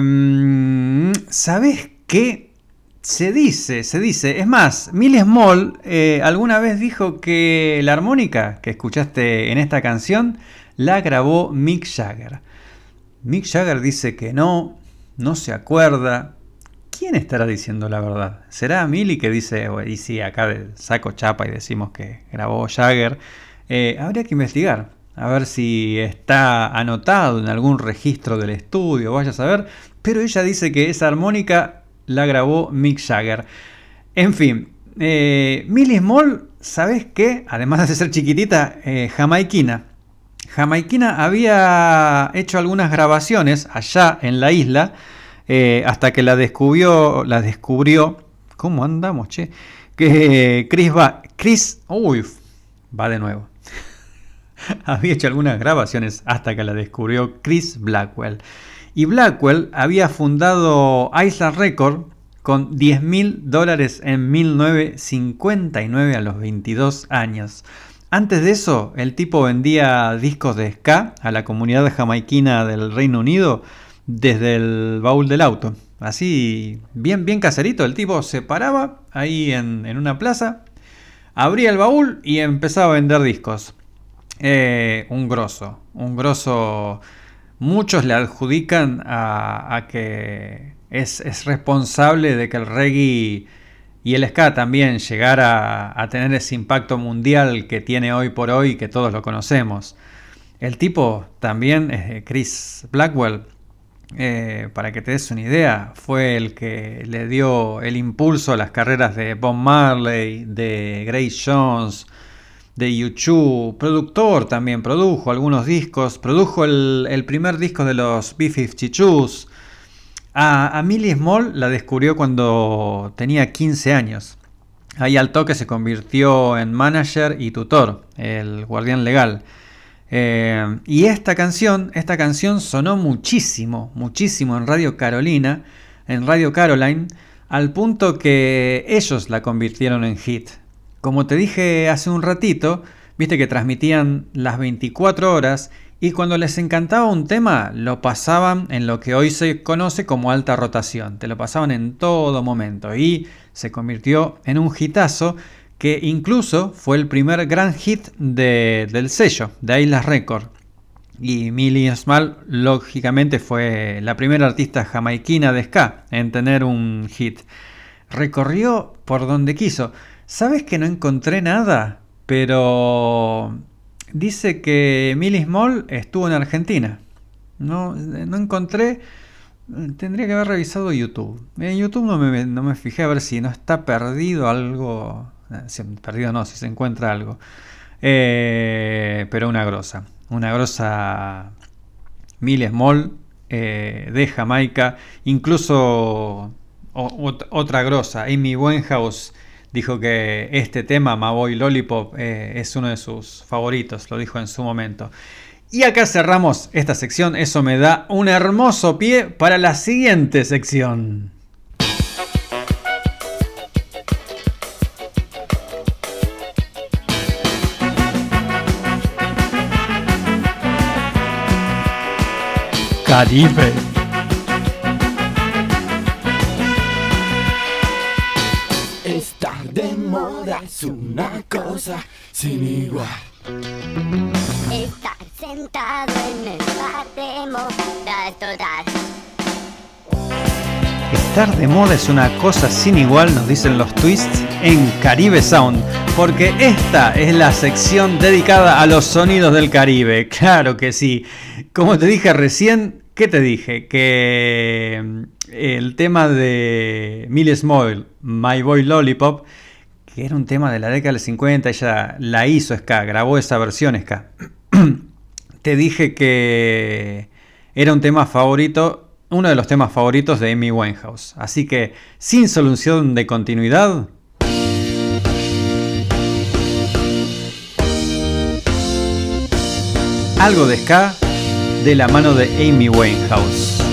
¿Sabes qué? Se dice, se dice. Es más, Millie Small eh, alguna vez dijo que la armónica que escuchaste en esta canción la grabó Mick Jagger. Mick Jagger dice que no, no se acuerda. ¿Quién estará diciendo la verdad? ¿Será Millie que dice, "Bueno, y sí, acá saco chapa y decimos que grabó Jagger? Eh, habría que investigar, a ver si está anotado en algún registro del estudio, vaya a saber. Pero ella dice que esa armónica la grabó Mick Jagger. En fin, eh, Millie Small, ¿sabes qué? Además de ser chiquitita, eh, jamaiquina. Jamaiquina había hecho algunas grabaciones allá en la isla eh, hasta que la descubrió, la descubrió, ¿cómo andamos, che? Que Chris va, Chris, uy, va de nuevo. había hecho algunas grabaciones hasta que la descubrió Chris Blackwell. Y Blackwell había fundado Island Record con 10 mil dólares en 1959 a los 22 años. Antes de eso, el tipo vendía discos de ska a la comunidad jamaiquina del Reino Unido desde el baúl del auto. Así, bien, bien caserito, el tipo se paraba ahí en, en una plaza, abría el baúl y empezaba a vender discos. Eh, un grosso, un grosso. Muchos le adjudican a, que es, es responsable de que el reggae y el ska también llegara a tener ese impacto mundial que tiene hoy por hoy, que todos lo conocemos. El tipo también, eh, Chris Blackwell, eh, para que te des una idea, fue el que le dio el impulso a las carreras de Bob Marley, de Grace Jones, de YouTube, productor también, produjo algunos discos, produjo el, primer disco de los B-52s. A, a Millie Small la descubrió cuando tenía 15 años. Ahí al toque se convirtió en manager y tutor, el guardián legal. Eh, y esta canción, esta canción sonó muchísimo, muchísimo en Radio Carolina, en Radio Caroline, al punto que ellos la convirtieron en hit. Como te dije hace un ratito, viste que transmitían las 24 horas y cuando les encantaba un tema lo pasaban en lo que hoy se conoce como alta rotación. Te lo pasaban en todo momento y se convirtió en un hitazo que incluso fue el primer gran hit de- del sello, de Islas Record. Y Millie Small, lógicamente, fue la primera artista jamaiquina de ska en tener un hit. Recorrió por donde quiso. ¿Sabes que no encontré nada? Pero dice que Millie Small estuvo en Argentina. No, no encontré. Tendría que haber revisado YouTube. En YouTube no me, no me fijé a ver si no está perdido algo. Si- Perdido no, si se encuentra algo. Eh, pero una grosa. Una grosa Millie Small eh, de Jamaica. Incluso otra grosa, Amy Winehouse, dijo que este tema, My Boy Lollipop, eh, es uno de sus favoritos. Lo dijo en su momento. Y acá cerramos esta sección. Eso me da un hermoso pie para la siguiente sección. Caribe. Estar de moda es una cosa sin igual. Estar sentado en el bar de moda total. Estar de moda es una cosa sin igual, nos dicen los twists en Caribe Sound, porque esta es la sección dedicada a los sonidos del Caribe. Claro que sí. Como te dije recién, ¿qué te dije? Que mm, el tema de Millie Small, My Boy Lollipop, que era un tema de la década del 50, ella la hizo ska, grabó esa versión ska. te dije que era un tema favorito, uno de los temas favoritos de Amy Winehouse. Así que, sin solución de continuidad, algo de ska de la mano de Amy Winehouse.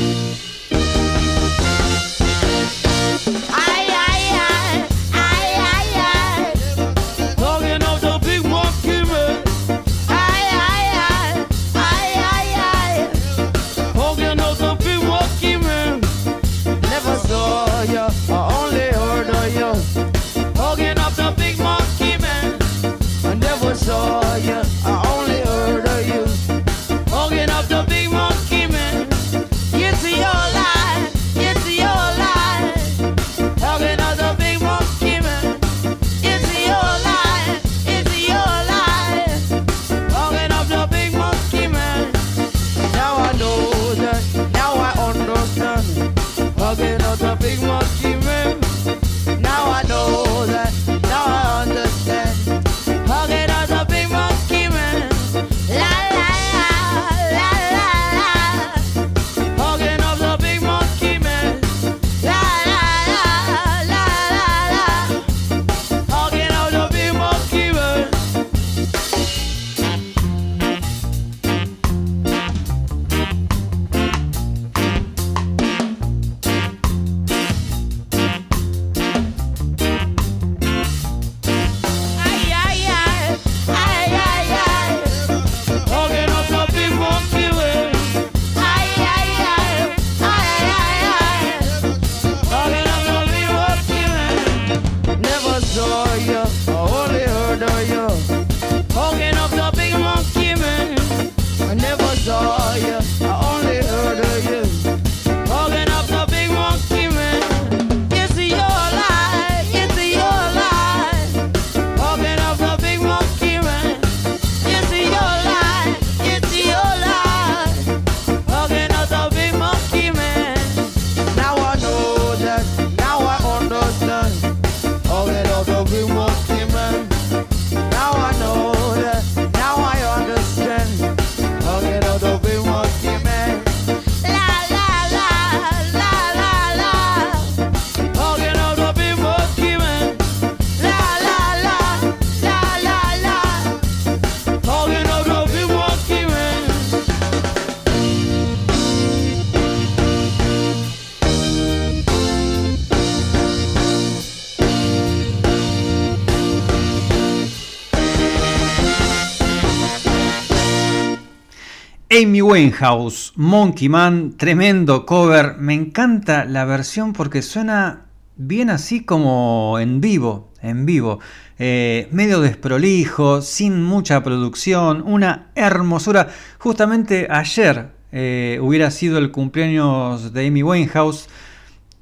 Amy Winehouse, Monkey Man, tremendo cover. Me encanta la versión porque suena bien así como en vivo, en vivo. Eh, medio desprolijo, sin mucha producción, una hermosura. Justamente ayer eh, hubiera sido el cumpleaños de Amy Winehouse.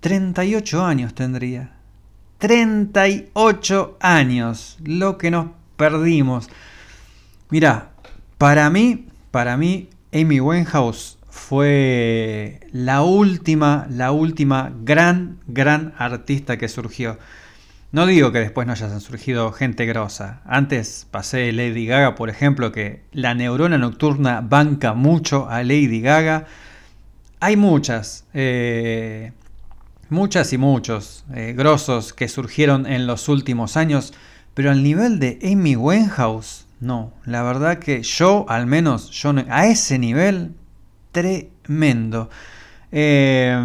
38 años tendría. 38 años, lo que nos perdimos. Mirá, para mí, para mí, Amy Winehouse fue la última, la última gran, gran artista que surgió. No digo que después no hayan surgido gente grosa. Antes pasé Lady Gaga, por ejemplo, que la neurona nocturna banca mucho a Lady Gaga. Hay muchas, eh, muchas y muchos eh, grosos que surgieron en los últimos años, pero al nivel de Amy Winehouse, no. La verdad que yo, al menos, yo a ese nivel, tremendo. Eh,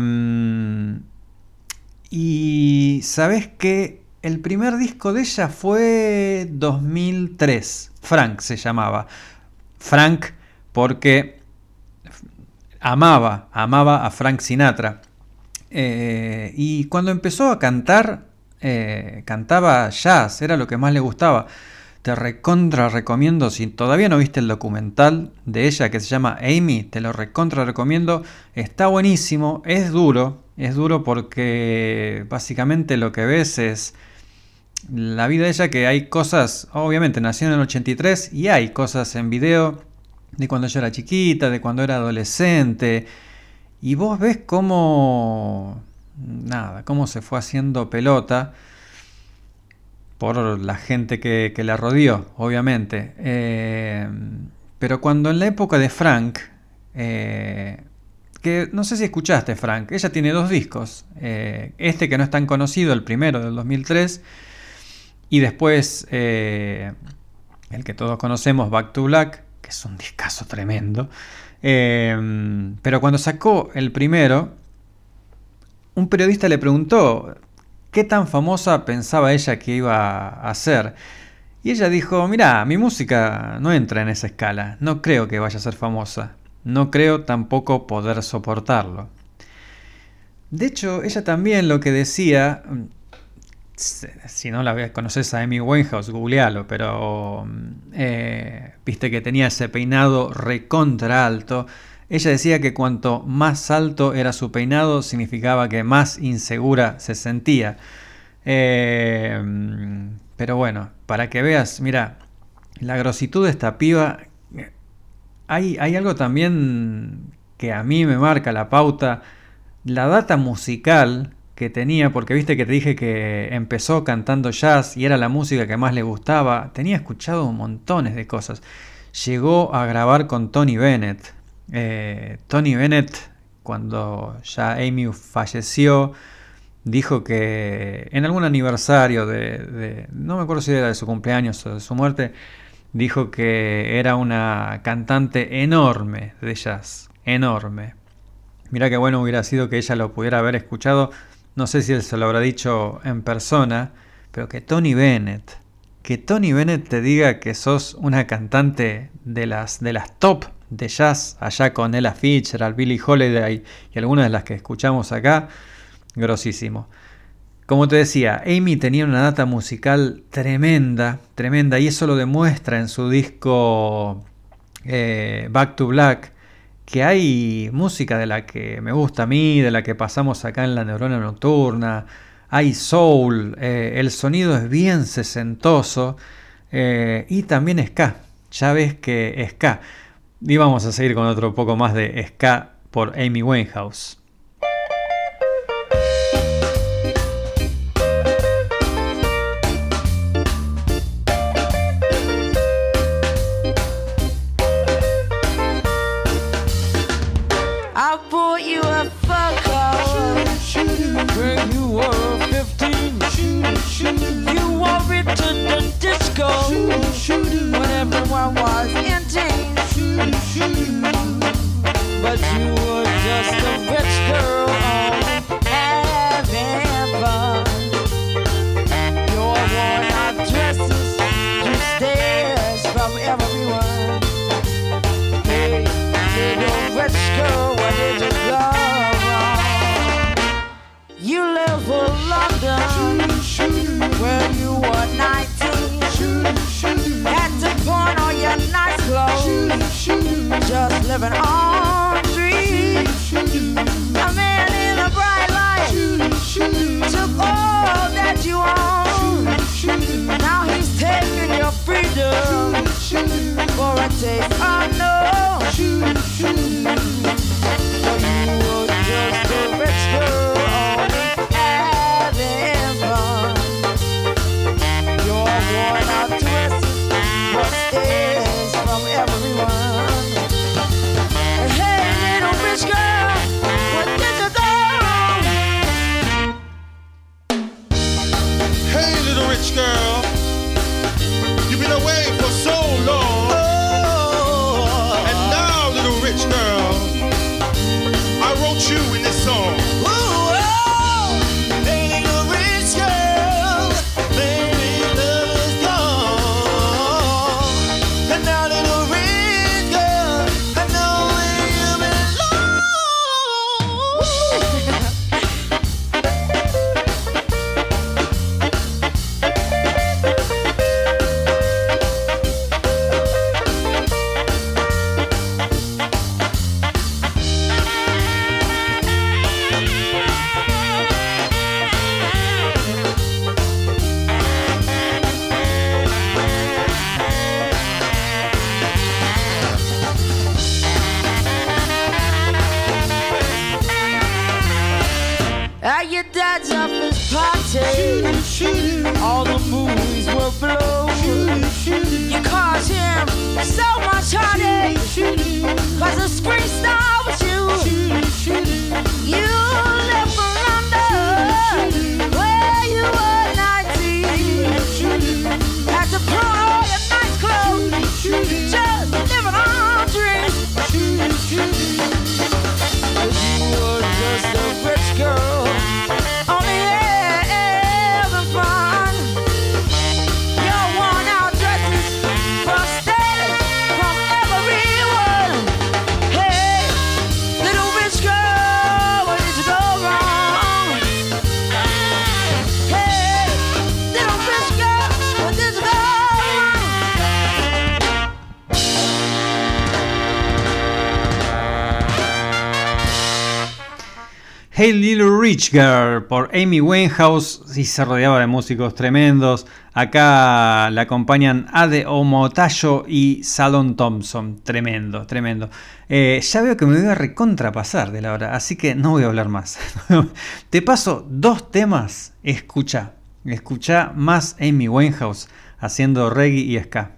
y sabes que el primer disco de ella fue 2003. Frank se llamaba. Frank porque amaba, amaba a Frank Sinatra. Eh, y cuando empezó a cantar, eh, cantaba jazz, era lo que más le gustaba. Te recontra recomiendo, si todavía no viste el documental de ella que se llama Amy, te lo recontra recomiendo. Está buenísimo, es duro, es duro porque básicamente lo que ves es la vida de ella que hay cosas, obviamente nació en el 83 y hay cosas en video de cuando yo era chiquita, de cuando era adolescente. Y vos ves cómo, nada, cómo se fue haciendo pelota por la gente que, la rodeó, obviamente. Eh, pero cuando en la época de Frank, eh, que no sé si escuchaste Frank, ella tiene dos discos. eh, este que no es tan conocido, el primero del 2003, y después el que todos conocemos, Back to Black, que es un discazo tremendo. Pero cuando sacó el primero, un periodista le preguntó qué tan famosa pensaba ella que iba a ser. Y ella dijo, mira, mi música no entra en esa escala, no creo que vaya a ser famosa, no creo tampoco poder soportarlo. De hecho, ella también lo que decía, si no la conoces a Amy Winehouse, googlealo, pero eh, viste que tenía ese peinado recontra alto. Ella decía que cuanto más alto era su peinado, significaba que más insegura se sentía. Eh, pero bueno, para que veas, mira, la grositud de esta piba. Hay, hay algo también que a mí me marca la pauta. La data musical que tenía, porque viste que te dije que empezó cantando jazz y era la música que más le gustaba. Tenía escuchado montones de cosas. Llegó a grabar con Tony Bennett. Eh, Tony Bennett, cuando ya Amy falleció, dijo que en algún aniversario de, no me acuerdo si era de su cumpleaños o de su muerte, dijo que era una cantante enorme de jazz, enorme. Mira qué bueno hubiera sido que ella lo pudiera haber escuchado, no sé si él se lo habrá dicho en persona, pero que Tony Bennett, que Tony Bennett te diga que sos una cantante de las, de las top de jazz, allá con Ella Fitzgerald, Billie Holiday y algunas de las que escuchamos acá, grosísimo. Como te decía, Amy tenía una data musical tremenda, tremenda, y eso lo demuestra en su disco eh, Back to Black, que hay música de la que me gusta a mí, de la que pasamos acá en la neurona nocturna, hay soul, eh, el sonido es bien sesentoso eh, y también ska. Ya ves que ska. Y vamos a seguir con otro poco más de ska por Amy Winehouse. When everyone was in teens. But you were just a rich girl only having fun. Your worn out dresses drew stares from everyone. Hey, little rich girl, where did you go wrong? You live for London, where you were 19. Just living on dreams. A man in a bright light took all that you own. Now he's taking your freedom for a taste unknown. Hey Little Rich Girl por Amy Winehouse y se rodeaba de músicos tremendos. Acá la acompañan Ade Omotayo y Salon Thompson. Tremendo, tremendo. Eh, ya veo que me voy a recontrapasar de la hora, así que no voy a hablar más. Te paso dos temas. Escucha, escucha más Amy Winehouse haciendo reggae y ska.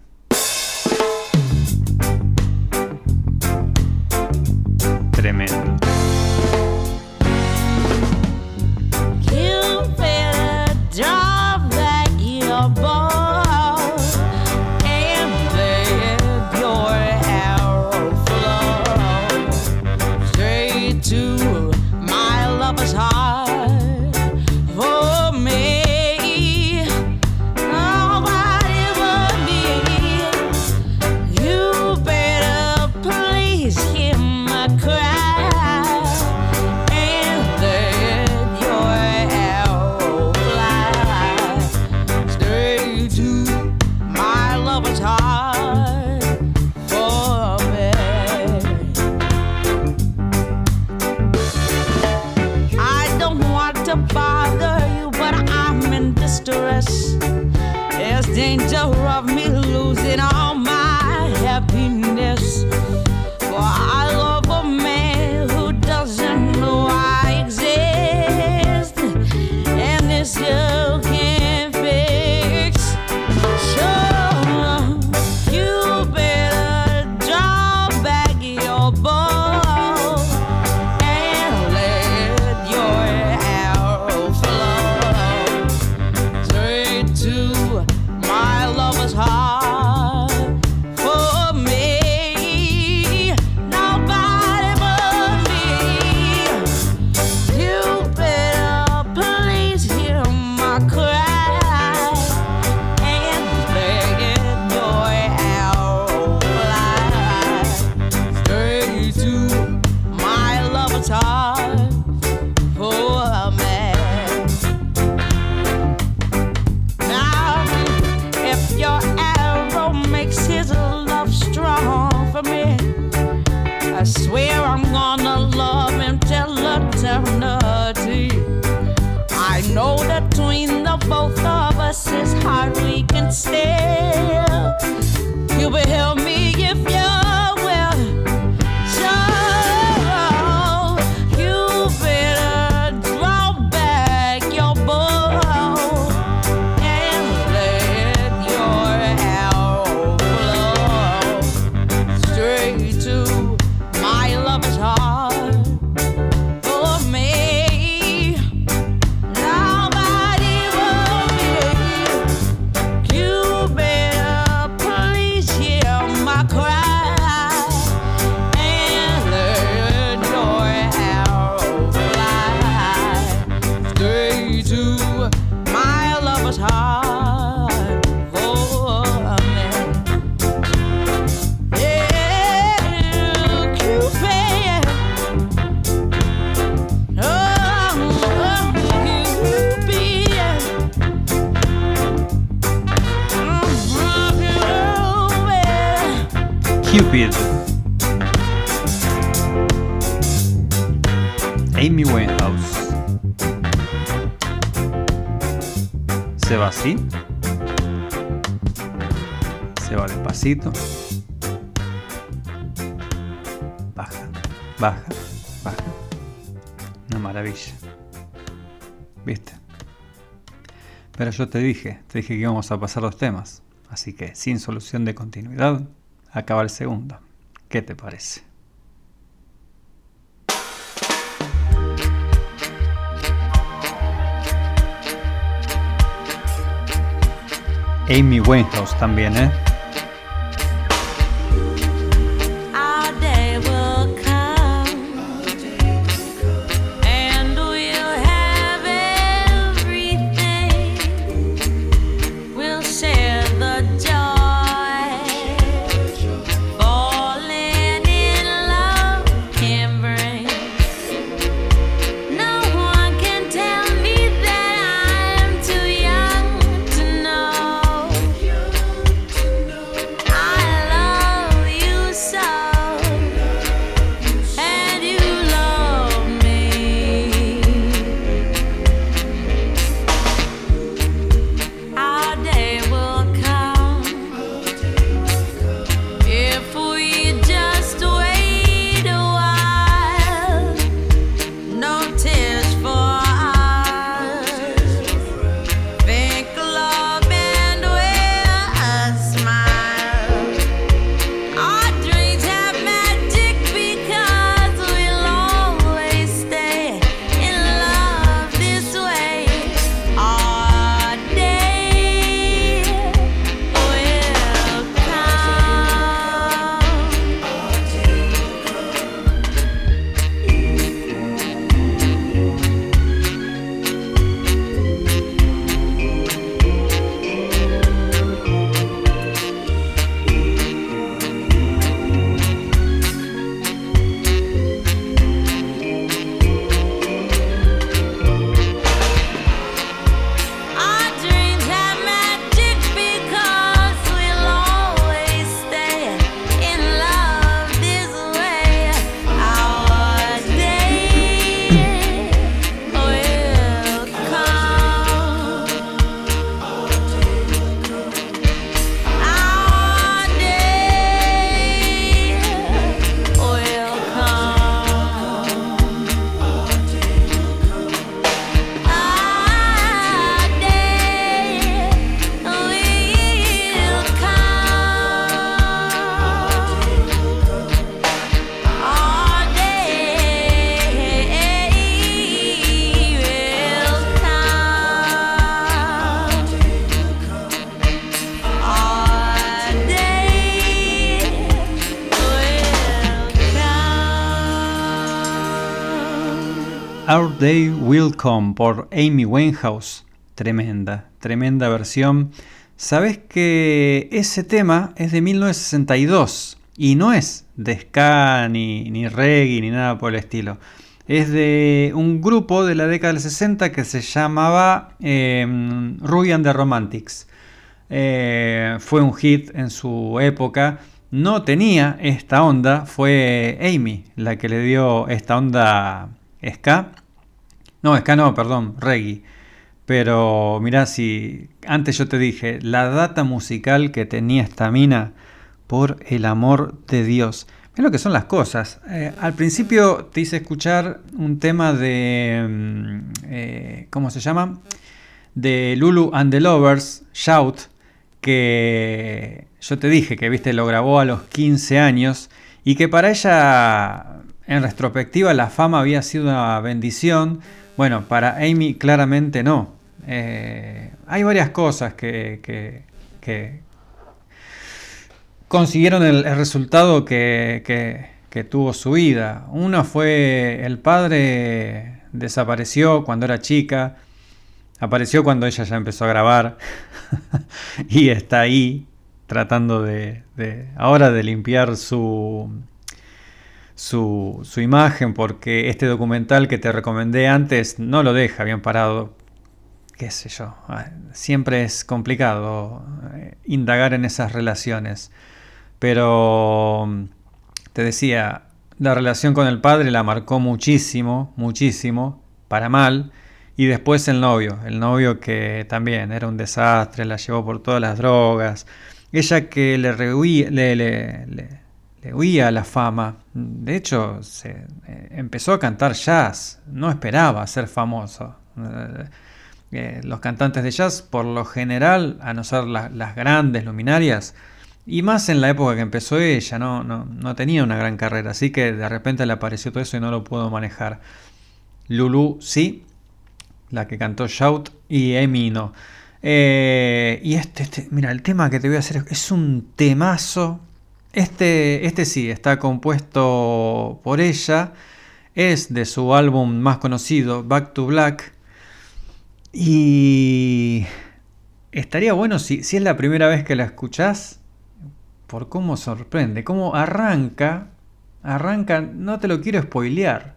te dije, te dije que íbamos a pasar los temas. Así que sin solución de continuidad, acaba el segundo. ¿Qué te parece? Amy Winehouse también, ¿eh? Day Will Come por Amy Winehouse. Tremenda, tremenda versión. Sabes que ese tema es de 1962 y no es de ska ni, ni reggae ni nada por el estilo. Es de un grupo de la década del 60 que se llamaba eh, Ruby and the Romantics. Eh, fue un hit en su época. No tenía esta onda, fue Amy la que le dio esta onda ska. No, ska no, perdón, reggae. Pero mirá, si antes yo te dije, la data musical que tenía esta mina, por el amor de Dios. Mira lo que son las cosas. Eh, al principio te hice escuchar un tema de... mm, eh, ¿Cómo se llama? De Lulu and the Lovers, Shout, que yo te dije que, viste, lo grabó a los 15 años y que para ella, en retrospectiva, la fama había sido una bendición. Bueno, para Amy claramente no. Eh, hay varias cosas que, que- consiguieron el, resultado que, tuvo su vida. Uno fue el padre desapareció cuando era chica, apareció cuando ella ya empezó a grabar y está ahí tratando de- ahora de limpiar su, su, su imagen porque este documental que te recomendé antes no lo deja bien parado. Qué sé yo, ah, siempre es complicado eh, indagar en esas relaciones. Pero mm, te decía, la relación con el padre la marcó muchísimo, muchísimo, para mal. Y después el novio, el novio que también era un desastre, la llevó por todas las drogas. Ella que le, rehuía- le, le huía la fama. De hecho, se, eh, empezó a cantar jazz, no esperaba ser famoso. Eh, eh, los cantantes de jazz, por lo general, a no ser la- las grandes luminarias, y más en la época que empezó ella, no, no, no tenía una gran carrera, así que de repente le apareció todo eso y no lo pudo manejar. Lulu sí, la que cantó Shout, y Amy no. Y este, este, mira, el tema que te voy a hacer es un temazo. Este, este sí, está compuesto por ella. Es de su álbum más conocido, Back to Black. Y estaría bueno si, si es la primera vez que la escuchás, por cómo sorprende, cómo arranca, arranca, no te lo quiero spoilear,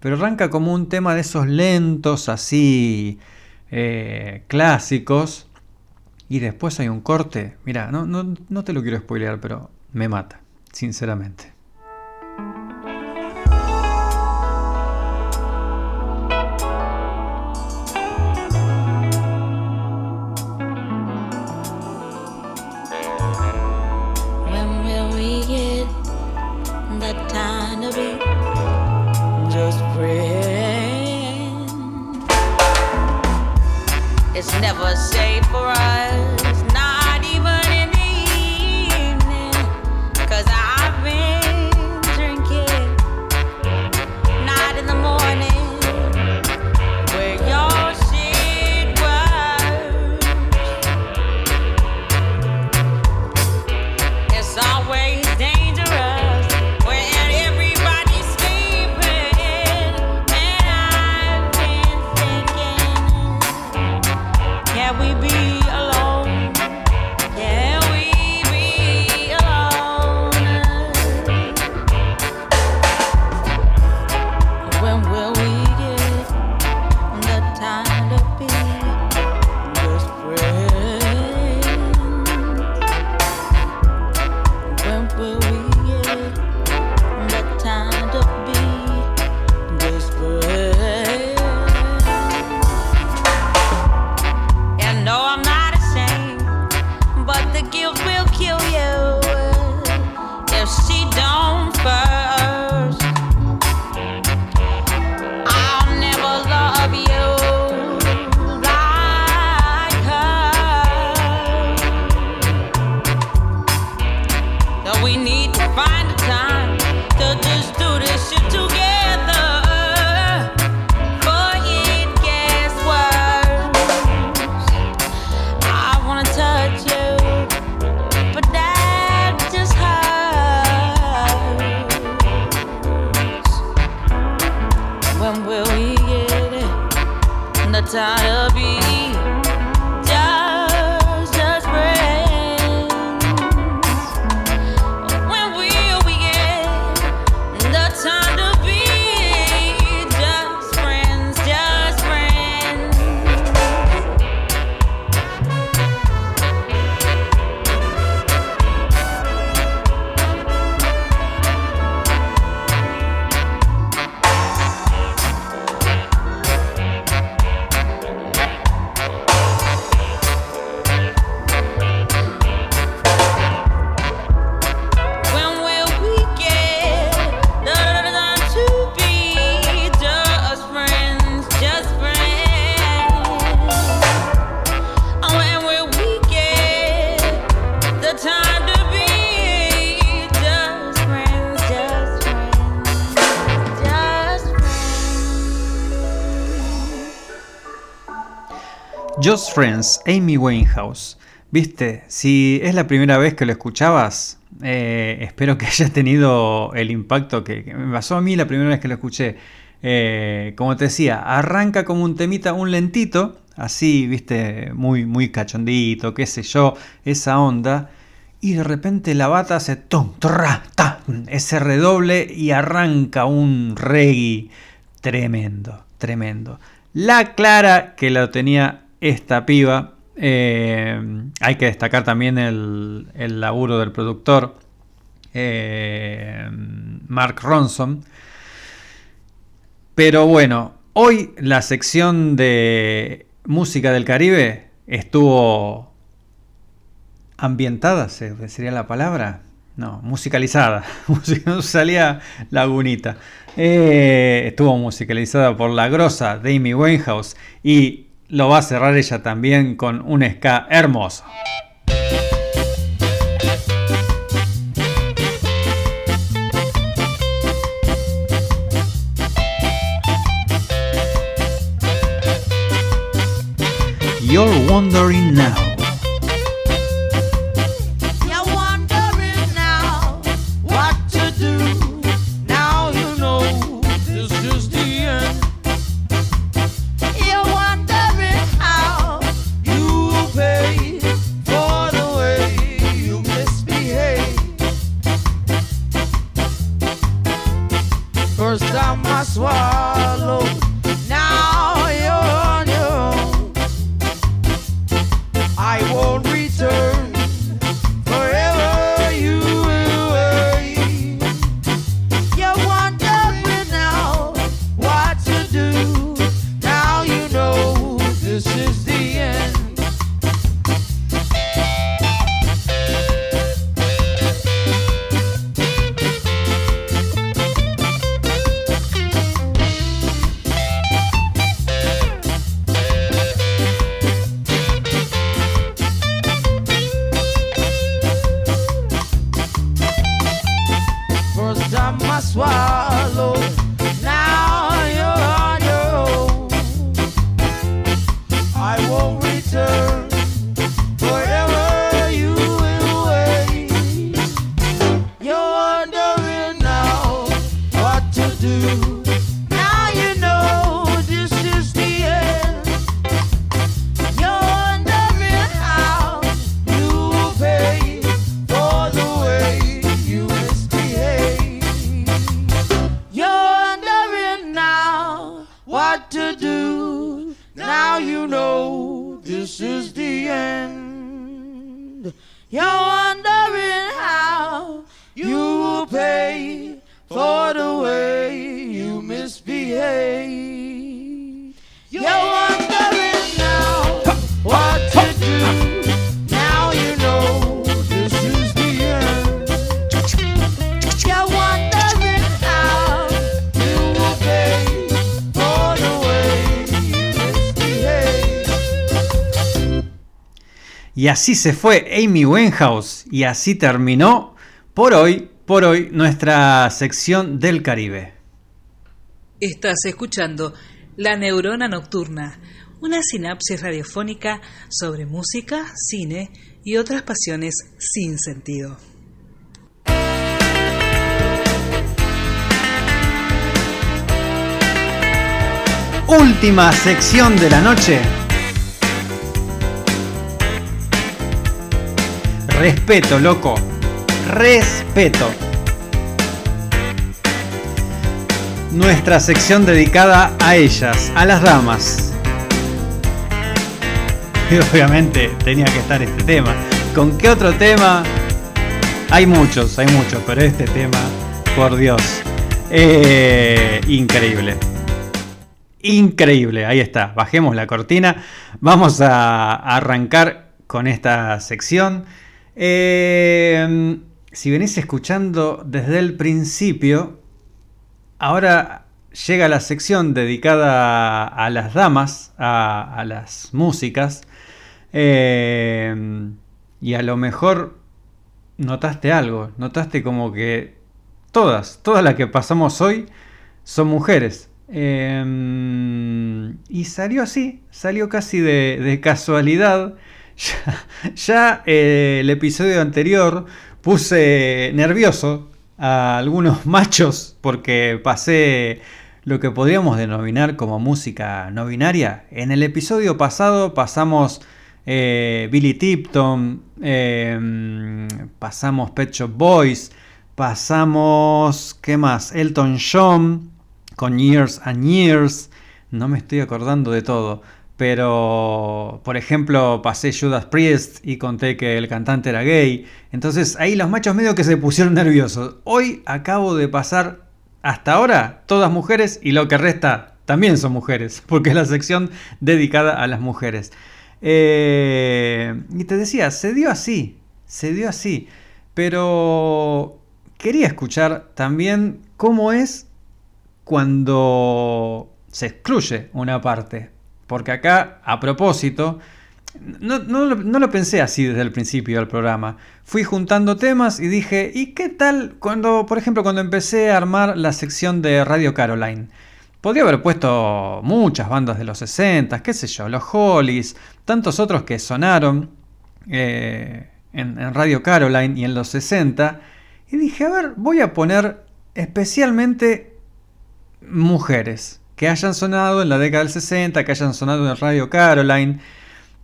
pero arranca como un tema de esos lentos, así, eh, clásicos, y después hay un corte, mira, no, no, no te lo quiero spoilear, pero me mata, sinceramente. Friends, Amy Winehouse. Viste, si es la primera vez que lo escuchabas, eh, espero que haya tenido el impacto que, me pasó a mí la primera vez que lo escuché. Eh, como te decía, arranca como un temita, un lentito, así, viste, muy, muy cachondito, qué sé yo, esa onda. Y de repente la bata hace tum, tra, ta, ese redoble y arranca un reggae tremendo, tremendo. La clara que lo tenía esta piba. eh, hay que destacar también el, el laburo del productor, eh, Mark Ronson. Pero bueno, hoy la sección de música del Caribe estuvo ambientada, ¿se- sería la palabra. No, musicalizada. Music- Salía lagunita. Eh, estuvo musicalizada por la grosa Amy Winehouse y lo va a cerrar ella también con un ska hermoso. Wondering now. I swallow, así se fue Amy Winehouse y así terminó por hoy, por hoy nuestra sección del Caribe. Estás escuchando La Neurona Nocturna, una sinapsis radiofónica sobre música, cine y otras pasiones sin sentido. Última sección de la noche. Respeto, loco. Respeto. Nuestra sección dedicada a ellas, a las damas. Y obviamente tenía que estar este tema. ¿Con qué otro tema? Hay muchos, hay muchos, pero este tema, por Dios, eh, increíble. Increíble, ahí está. Bajemos la cortina. Vamos a arrancar con esta sección. Eh, si venís escuchando desde el principio, ahora llega la sección dedicada a las damas, a, las músicas. Eh, y a lo mejor notaste algo, notaste como que todas, todas las que pasamos hoy son mujeres. Em, y salió así, salió casi de casualidad. Ya, eh, el episodio anterior puse nervioso a algunos machos porque pasé lo que podríamos denominar como música no binaria. En el episodio pasado pasamos eh, Billy Tipton, em, pasamos Pet Shop Boys, pasamos, ¿qué más? Elton John con Years and Years. No me estoy acordando de todo. Pero, por ejemplo, pasé Judas Priest y conté que el cantante era gay. Entonces ahí los machos medio que se pusieron nerviosos. Hoy acabo de pasar hasta ahora todas mujeres y lo que resta también son mujeres. Porque es la sección dedicada a las mujeres. Eh, y te decía, se dio así. Se dio así. Pero quería escuchar también cómo es cuando se excluye una parte. Porque acá, a propósito, no, no no lo pensé así desde el principio del programa. Fui juntando temas y dije, ¿y qué tal cuando, por ejemplo, cuando empecé a armar la sección de Radio Caroline? Podría haber puesto muchas bandas de los 60, qué sé yo, los Hollies, tantos otros que sonaron eh, en, en Radio Caroline y en los 60. Y dije, a ver, voy a poner especialmente mujeres que hayan sonado en la década del 60, que hayan sonado en Radio Caroline.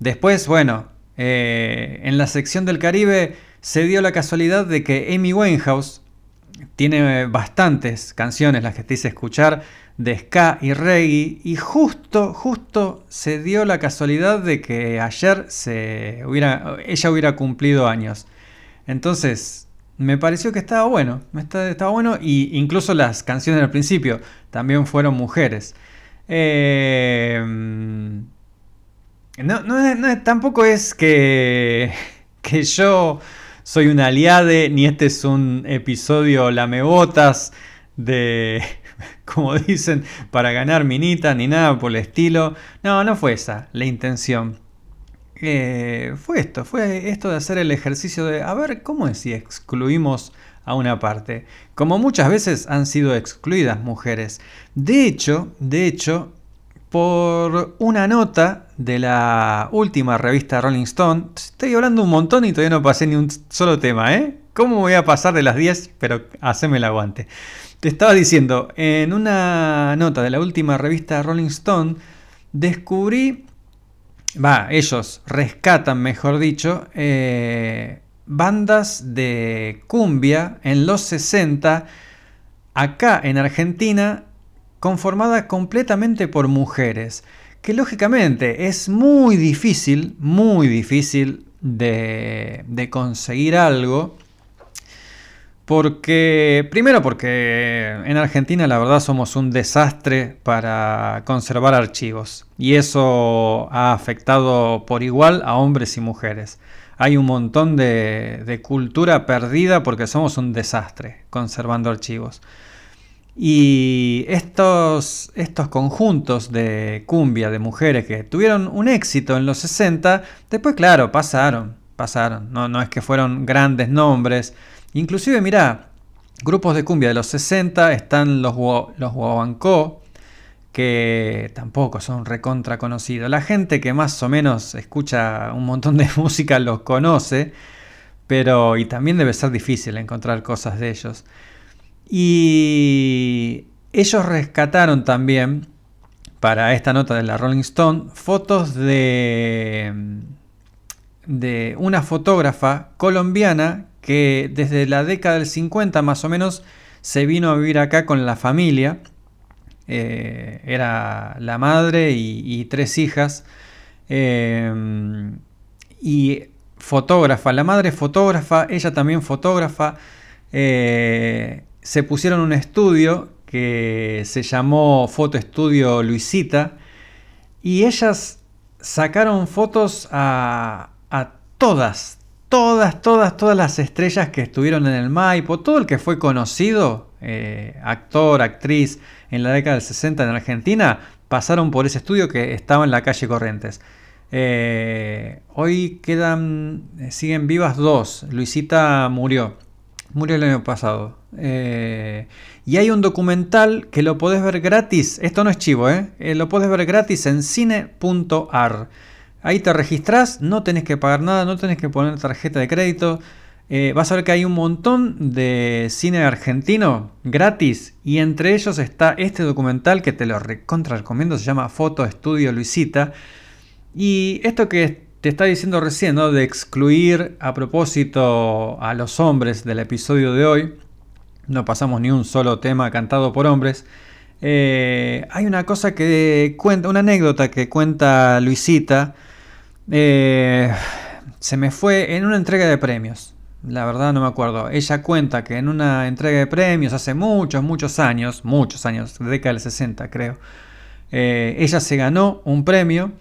Después, bueno, eh, en la sección del Caribe se dio la casualidad de que Amy Winehouse tiene bastantes canciones, las que te hice escuchar, de ska y reggae, y justo, justo se dio la casualidad de que ayer ella hubiera cumplido años. Entonces, me pareció que estaba bueno, estaba bueno, y incluso las canciones al principio también fueron mujeres. Eh, no, tampoco es que, que yo soy un aliade, ni este es un episodio lamebotas de, como dicen, para ganar minita, ni nada por el estilo. No, no fue esa la intención. Eh, fue esto, fue esto de hacer el ejercicio de a ver cómo es si excluimos a una parte. Como muchas veces han sido excluidas mujeres. De hecho, de hecho, por una nota de la última revista Rolling Stone, estoy hablando un montón y todavía no pasé ni un solo tema, ¿eh? ¿Cómo voy a pasar de las 10? Pero haceme el aguante. Te estaba diciendo, en una nota de la última revista Rolling Stone, descubrí va, ellos rescatan, mejor dicho, eh, bandas de cumbia en los 60, acá en Argentina, conformada completamente por mujeres, que lógicamente es muy difícil, muy difícil de, de conseguir algo. Porque, primero porque en Argentina la verdad somos un desastre para conservar archivos y eso ha afectado por igual a hombres y mujeres. Hay un montón de, cultura perdida porque somos un desastre conservando archivos. Y estos, estos conjuntos de cumbia de mujeres que tuvieron un éxito en los 60, después claro, pasaron, pasaron. No, no es que fueron grandes nombres. Inclusive, mirá, grupos de cumbia de los 60 están los, los que tampoco son recontra conocidos. La gente que más o menos escucha un montón de música los conoce, pero y también debe ser difícil encontrar cosas de ellos. Y ellos rescataron también para esta nota de la Rolling Stone fotos de de una fotógrafa colombiana que desde la década del 50 más o menos se vino a vivir acá con la familia. Eh, era la madre y, tres hijas. Eh, y fotógrafa, la madre fotógrafa, ella también fotógrafa. eh, se pusieron un estudio que se llamó Foto Estudio Luisita. Y ellas sacaron fotos a, a todas, todas, todas, todas las estrellas que estuvieron en el Maipo, todo el que fue conocido, eh, actor, actriz, en la década del 60 en Argentina, pasaron por ese estudio que estaba en la calle Corrientes. Eh, hoy quedan, eh, siguen vivas dos. Luisita murió. Murió el año pasado. Y hay un documental que lo podés ver gratis. Esto no es chivo, lo podés ver gratis en cine.ar. Ahí te registrás, no tenés que pagar nada, no tenés que poner tarjeta de crédito. Eh, vas a ver que hay un montón de cine argentino gratis. Y entre ellos está este documental que te lo recontra recomiendo. Se llama Foto Estudio Luisita. Y esto que te está diciendo recién. De excluir a propósito a los hombres del episodio de hoy. No pasamos ni un solo tema cantado por hombres. Eh, hay una cosa que cuenta, una anécdota que cuenta Luisita. Eh, se me fue en una entrega de premios. La verdad no me acuerdo. Ella cuenta que en una entrega de premios hace muchos, muchos años, muchos años, década del 60 creo, eh, ella se ganó un premio.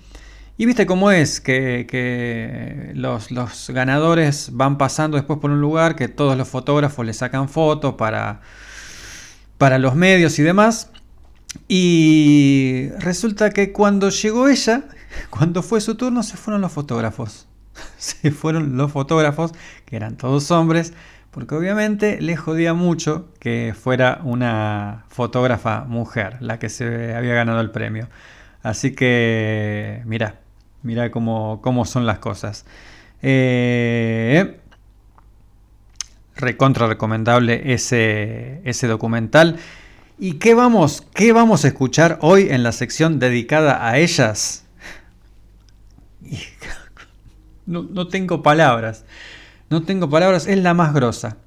Y viste cómo es que, que los, los ganadores van pasando después por un lugar que todos los fotógrafos le sacan fotos para, para los medios y demás. Y resulta que cuando llegó ella, cuando fue su turno, se fueron los fotógrafos. Se fueron los fotógrafos, que eran todos hombres, porque obviamente le jodía mucho que fuera una fotógrafa mujer la que se había ganado el premio. Así que, mira, mira cómo, cómo son las cosas. Eh, recontra recomendable ese, ese documental. ¿Y qué vamos, qué vamos a escuchar hoy en la sección dedicada a ellas? Y- No, no tengo palabras. No tengo palabras, es la más grosa.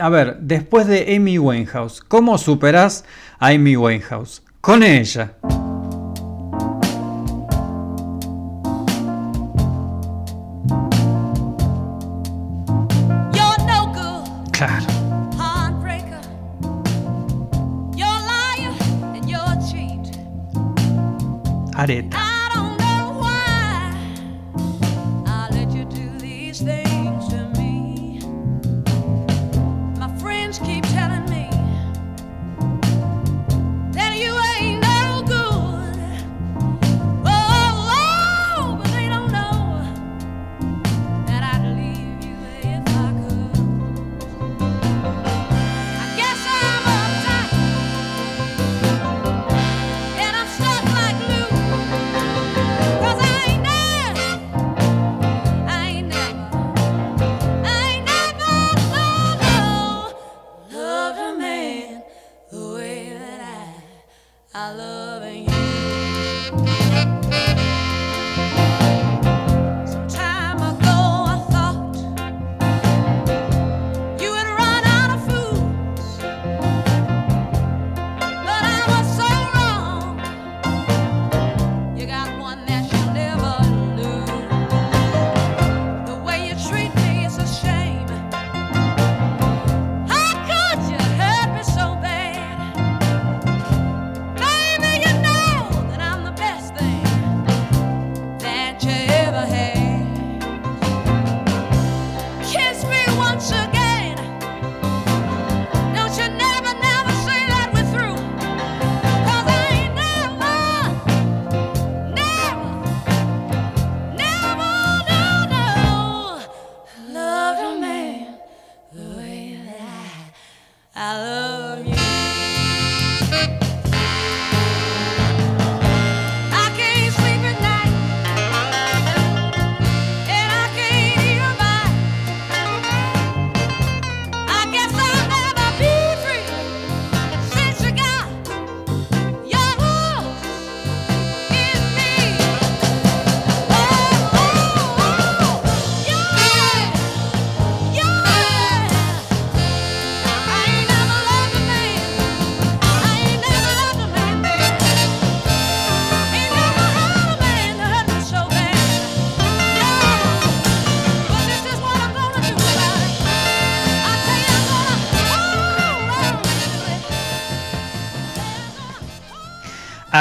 A ver, después de Amy Winehouse, ¿cómo superás a Amy Winehouse? Con ella. Claro. heartbreaker.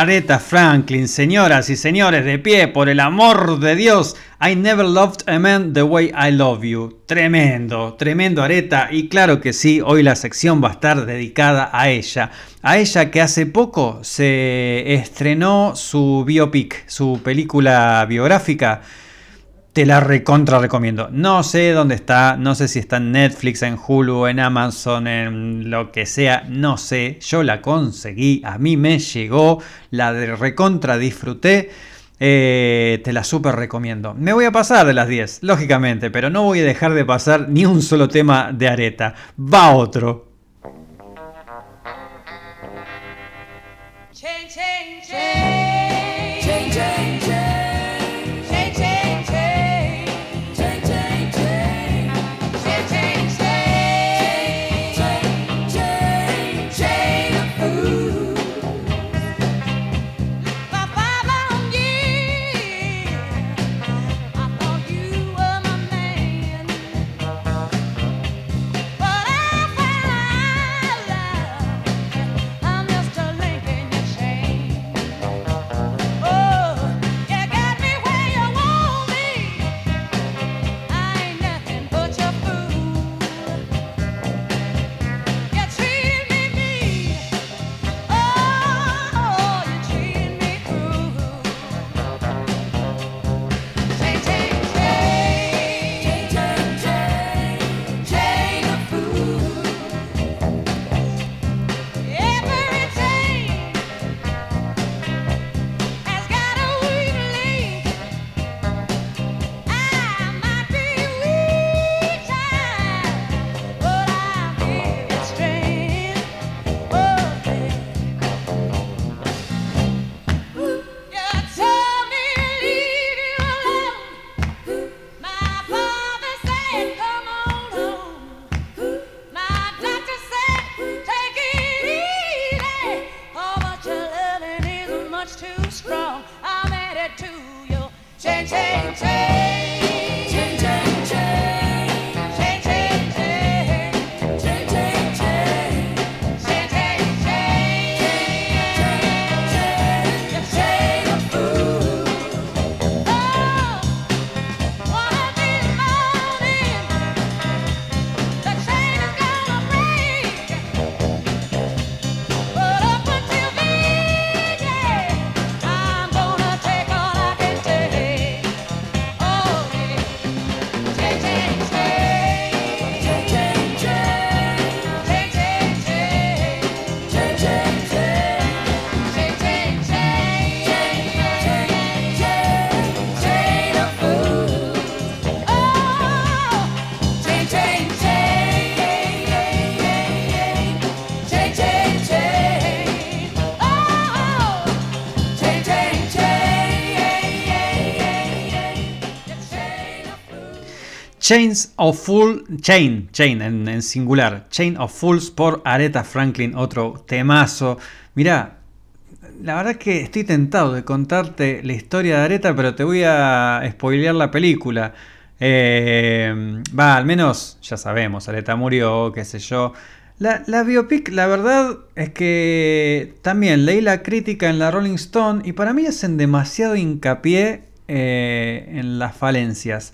Aretha Franklin, señoras y señores, de pie, por el amor de Dios. I never loved a man the way I love you. Tremendo, tremendo Aretha. Y claro que sí, hoy la sección va a estar dedicada a ella. A ella que hace poco se estrenó su biopic, su película biográfica. Te la recontra recomiendo. No sé dónde está, no sé si está en Netflix, en Hulu, en Amazon, en lo que sea, no sé. Yo la conseguí, a mí me llegó, la de recontra disfruté. eh, te la super recomiendo. Me voy a pasar de las 10, lógicamente, pero no voy a dejar de pasar ni un solo tema de areta. Va otro. Chains of Fool, Chain, Chain en, singular, Chain of Fools por Aretha Franklin, otro temazo. Mirá, la verdad que estoy tentado de contarte la historia de Aretha, pero te voy a spoilear la película. Eh, Va, al menos ya sabemos, Aretha murió, qué sé yo. La, la biopic, la verdad es que también leí la crítica en la Rolling Stone y para mí hacen demasiado hincapié eh, en las falencias.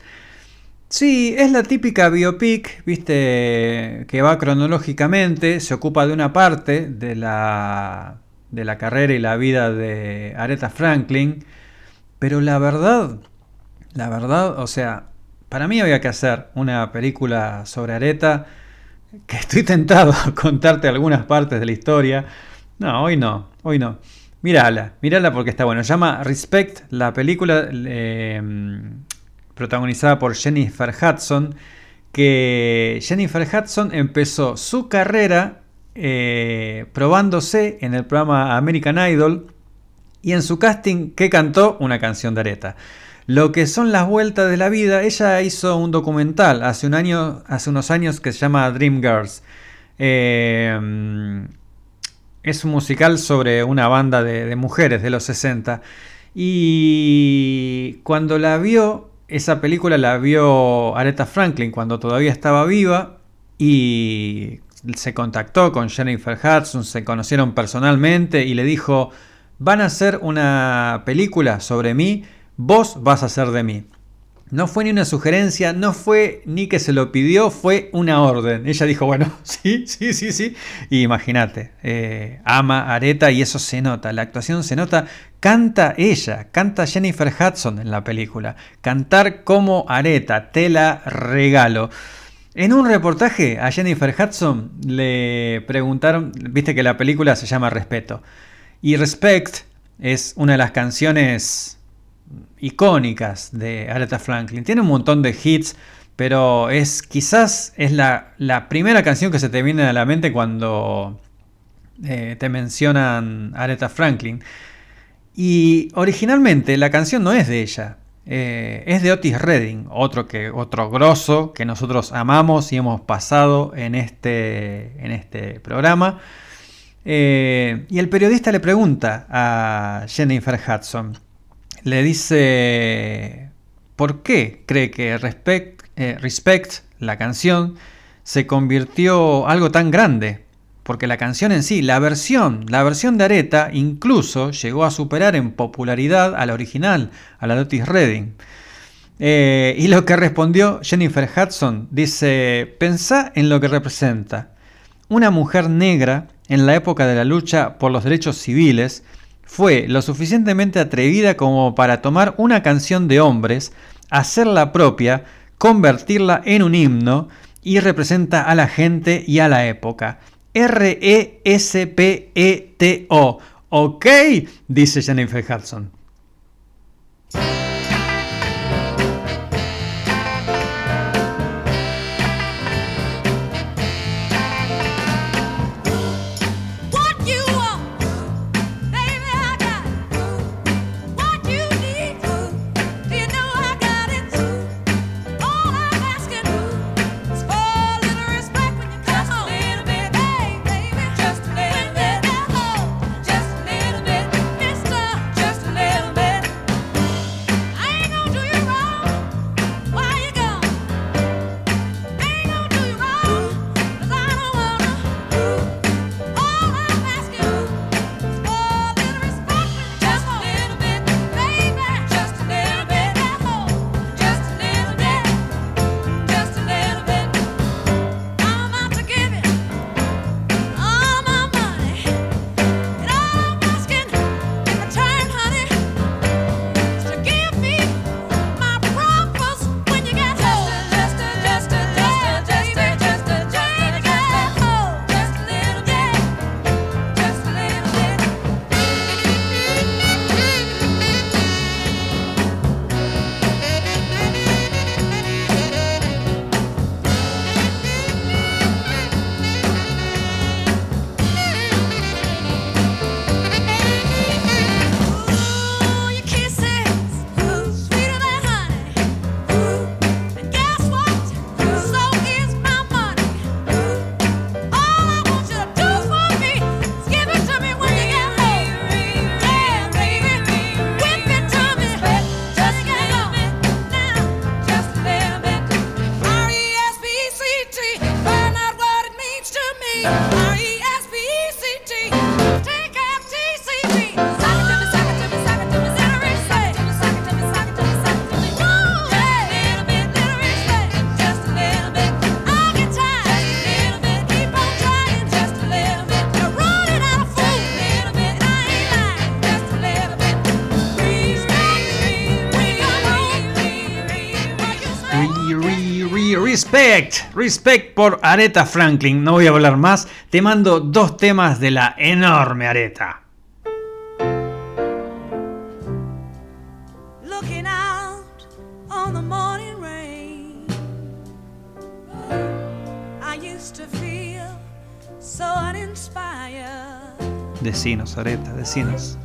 Sí, es la típica biopic, viste, que va cronológicamente, se ocupa de una parte de la, de la carrera y la vida de Aretha Franklin, pero la verdad, la verdad, o sea, para mí había que hacer una película sobre Aretha, que estoy tentado a contarte algunas partes de la historia. No, hoy no, hoy no. Mírala, mírala porque está bueno. Llama Respect, la película eh, protagonizada por Jennifer Hudson, que Jennifer Hudson empezó su carrera eh, probándose en el programa American Idol y en su casting, ¿qué cantó? Una canción de Aretha. Lo que son las vueltas de la vida, ella hizo un documental hace, un año, hace unos años que se llama Dream Girls. Eh, es un musical sobre una banda de mujeres de los 60. Y cuando la vio, esa película la vio Aretha Franklin cuando todavía estaba viva y se contactó con Jennifer Hudson, se conocieron personalmente y le dijo, van a hacer una película sobre mí, vos vas a ser de mí. No fue ni una sugerencia, no fue ni que se lo pidió, fue una orden. Ella dijo, bueno, sí, sí, sí, sí. Y imagínate, eh, ama a Aretha y eso se nota, la actuación se nota. Canta ella, canta Jennifer Hudson en la película. Cantar como Aretha, te la regalo. En un reportaje a Jennifer Hudson le preguntaron, viste que la película se llama Respeto. Y Respect es una de las canciones icónicas de Aretha Franklin. Tiene un montón de hits, pero es quizás es la, la primera canción que se te viene a la mente cuando eh, te mencionan Aretha Franklin. Y originalmente la canción no es de ella, eh, es de Otis Redding, otro, que, otro grosso que nosotros amamos y hemos pasado en este, en este programa. Eh, y el periodista le pregunta a Jennifer Hudson, le dice, ¿por qué cree que Respect, eh, Respect, la canción, se convirtió algo tan grande? Porque la canción en sí, la versión, la versión de Aretha incluso llegó a superar en popularidad a la original, a la de Otis Redding. Eh, y lo que respondió Jennifer Hudson dice, pensá en lo que representa. Una mujer negra en la época de la lucha por los derechos civiles fue lo suficientemente atrevida como para tomar una canción de hombres, hacerla propia, convertirla en un himno y representa a la gente y a la época. R-E-S-P-E-T-O. ¿Ok? Dice Jennifer Hudson. Respect, respect por Aretha Franklin. No voy a hablar más. Te mando dos temas de la enorme Aretha. looking out on the morning rain. I used to feel so uninspired. Decinos, Aretha, decinos.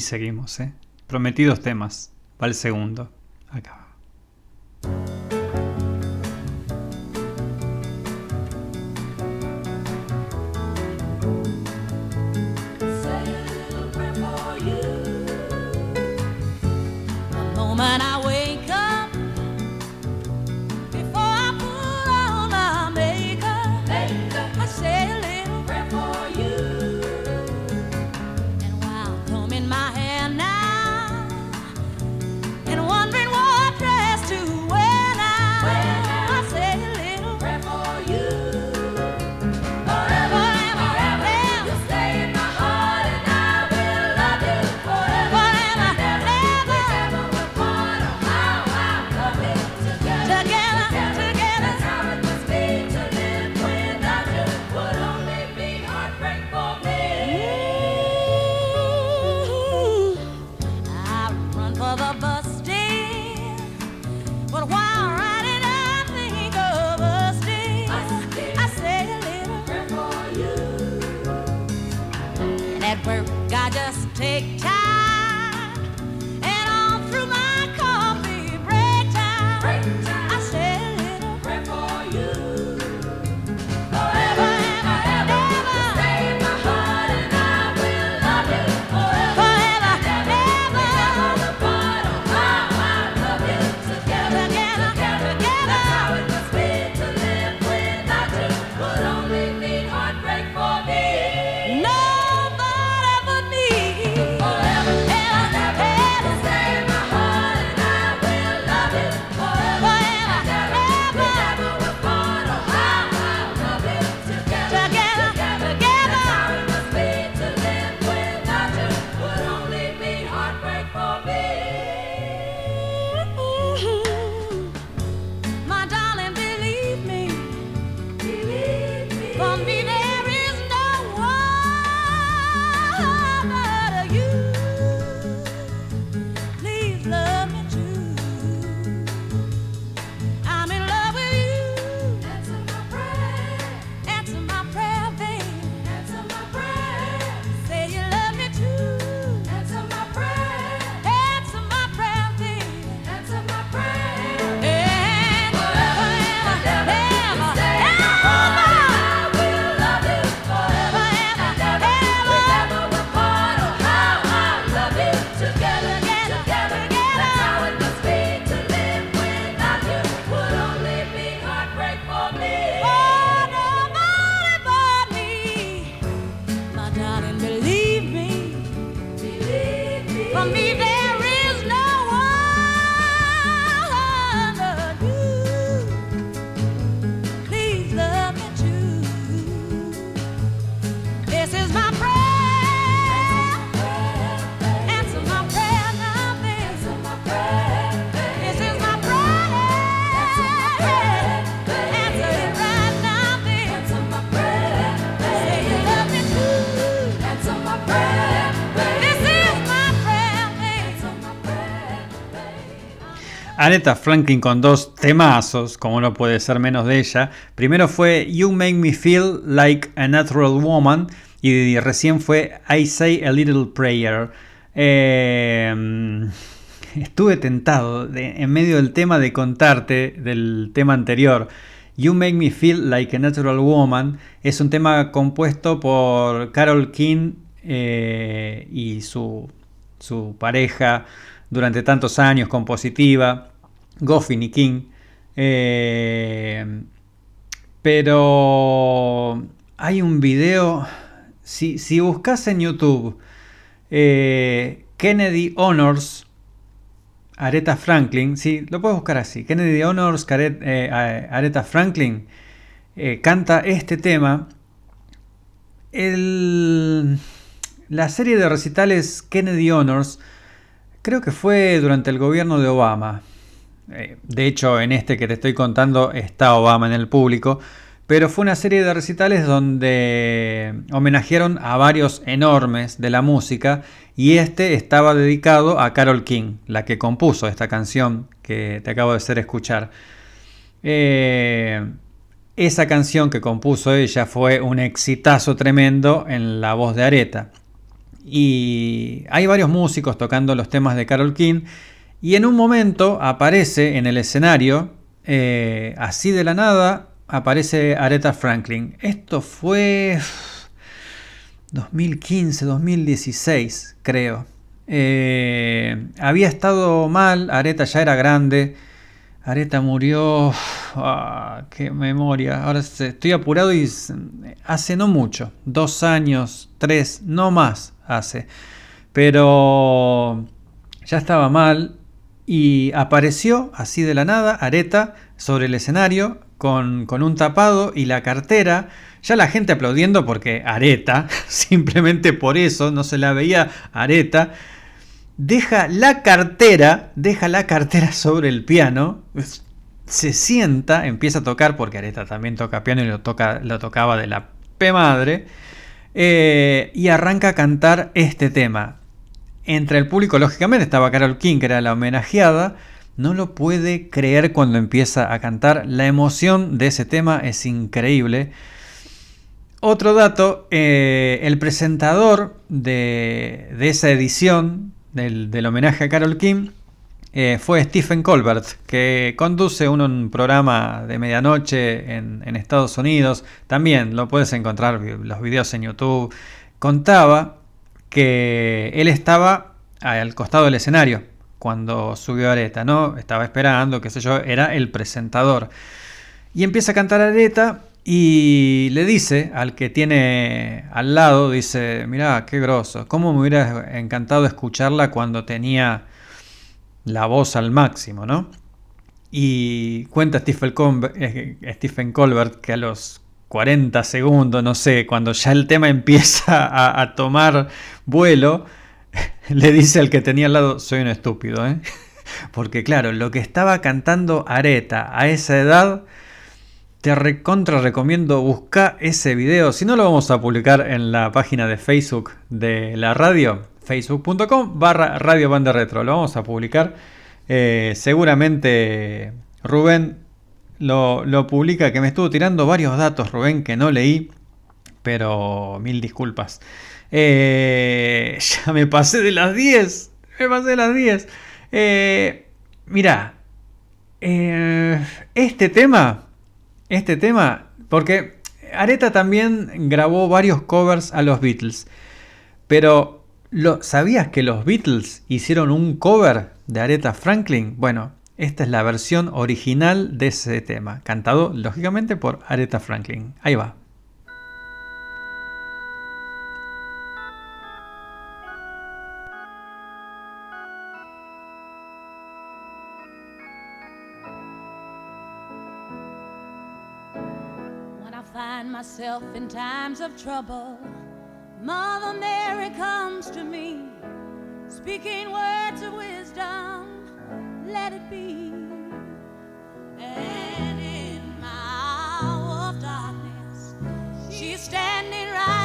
Seguimos, ¿eh? Prometidos temas. Va el segundo. Franklin con dos temazos, como no puede ser menos de ella. Primero fue You Make Me Feel Like a Natural Woman y recién fue I Say a Little Prayer. Eh, estuve tentado de- en medio del tema de contarte del tema anterior. You Make Me Feel Like a Natural Woman es un tema compuesto por Carol King eh, y su, su pareja durante tantos años, compositiva, Goffin y King. Eh, pero hay un video, si, si buscas en YouTube eh, Kennedy Honors, Aretha Franklin, sí, lo puedes buscar así, Kennedy Honors, Care- eh, Aretha Franklin, canta este tema. El- la serie de recitales Kennedy Honors creo que fue durante el gobierno de Obama. Eh, De hecho, en este que te estoy contando está Obama en el público. Pero fue una serie de recitales donde homenajearon a varios enormes de la música. Y este estaba dedicado a Carol King, la que compuso esta canción que te acabo de hacer escuchar. Eh, esa canción que compuso ella fue un exitazo tremendo en la voz de Aretha. Y hay varios músicos tocando los temas de Carol King. Y en un momento aparece en el escenario, eh, así de la nada, aparece Aretha Franklin. Esto fue 2015, 2016, creo. Eh, había estado mal, Aretha ya era grande. Aretha murió. ah, qué memoria. Ahora estoy apurado y hace no mucho. Dos años, tres, no más hace. Pero ya estaba mal y apareció así de la nada Aretha sobre el escenario con, con un tapado y la cartera. Ya la gente aplaudiendo porque Aretha, simplemente por eso, no se la veía Aretha deja la cartera, deja la cartera sobre el piano, se sienta, empieza a tocar, porque Aretha también toca piano y lo, toca, lo tocaba de la P madre, eh, y arranca a cantar este tema. Entre el público, lógicamente, estaba Carol King, que era la homenajeada, no lo puede creer cuando empieza a cantar, la emoción de ese tema es increíble. Otro dato, eh, el presentador de, de esa edición del, del homenaje a Carol King eh, fue Stephen Colbert, que conduce un, un programa de medianoche en, en Estados Unidos. También lo puedes encontrar los videos en YouTube. Contaba que él estaba al costado del escenario cuando subió Areta, ¿no? Estaba esperando, qué sé yo, era el presentador. Y empieza a cantar Areta y le dice al que tiene al lado, dice, mirá, qué grosso, cómo me hubiera encantado escucharla cuando tenía la voz al máximo, ¿no? Y cuenta Stephen, Colbert, eh, Stephen Colbert que a los 40 segundos, no sé, cuando ya el tema empieza a, a tomar vuelo, le dice al que tenía al lado, soy un estúpido, ¿eh? Porque claro, lo que estaba cantando Areta a esa edad, te recontra recomiendo buscar ese video. Si no lo vamos a publicar en la página de Facebook de la radio, facebook.com barra Radio Banda Retro. Lo vamos a publicar. Eh, seguramente Rubén lo, lo publica, que me estuvo tirando varios datos, Rubén, que no leí, pero mil disculpas. Eh, ya me pasé de las 10. Me pasé de las 10. Eh, mirá, eh, este tema, este tema, porque Areta también grabó varios covers a los Beatles, pero lo, ¿sabías que los Beatles hicieron un cover de Aretha Franklin? Bueno, esta es la versión original de ese tema, cantado lógicamente por Aretha Franklin. Ahí va. Times of trouble, Mother Mary comes to me, speaking words of wisdom, let it be. And in my hour of darkness, she's standing right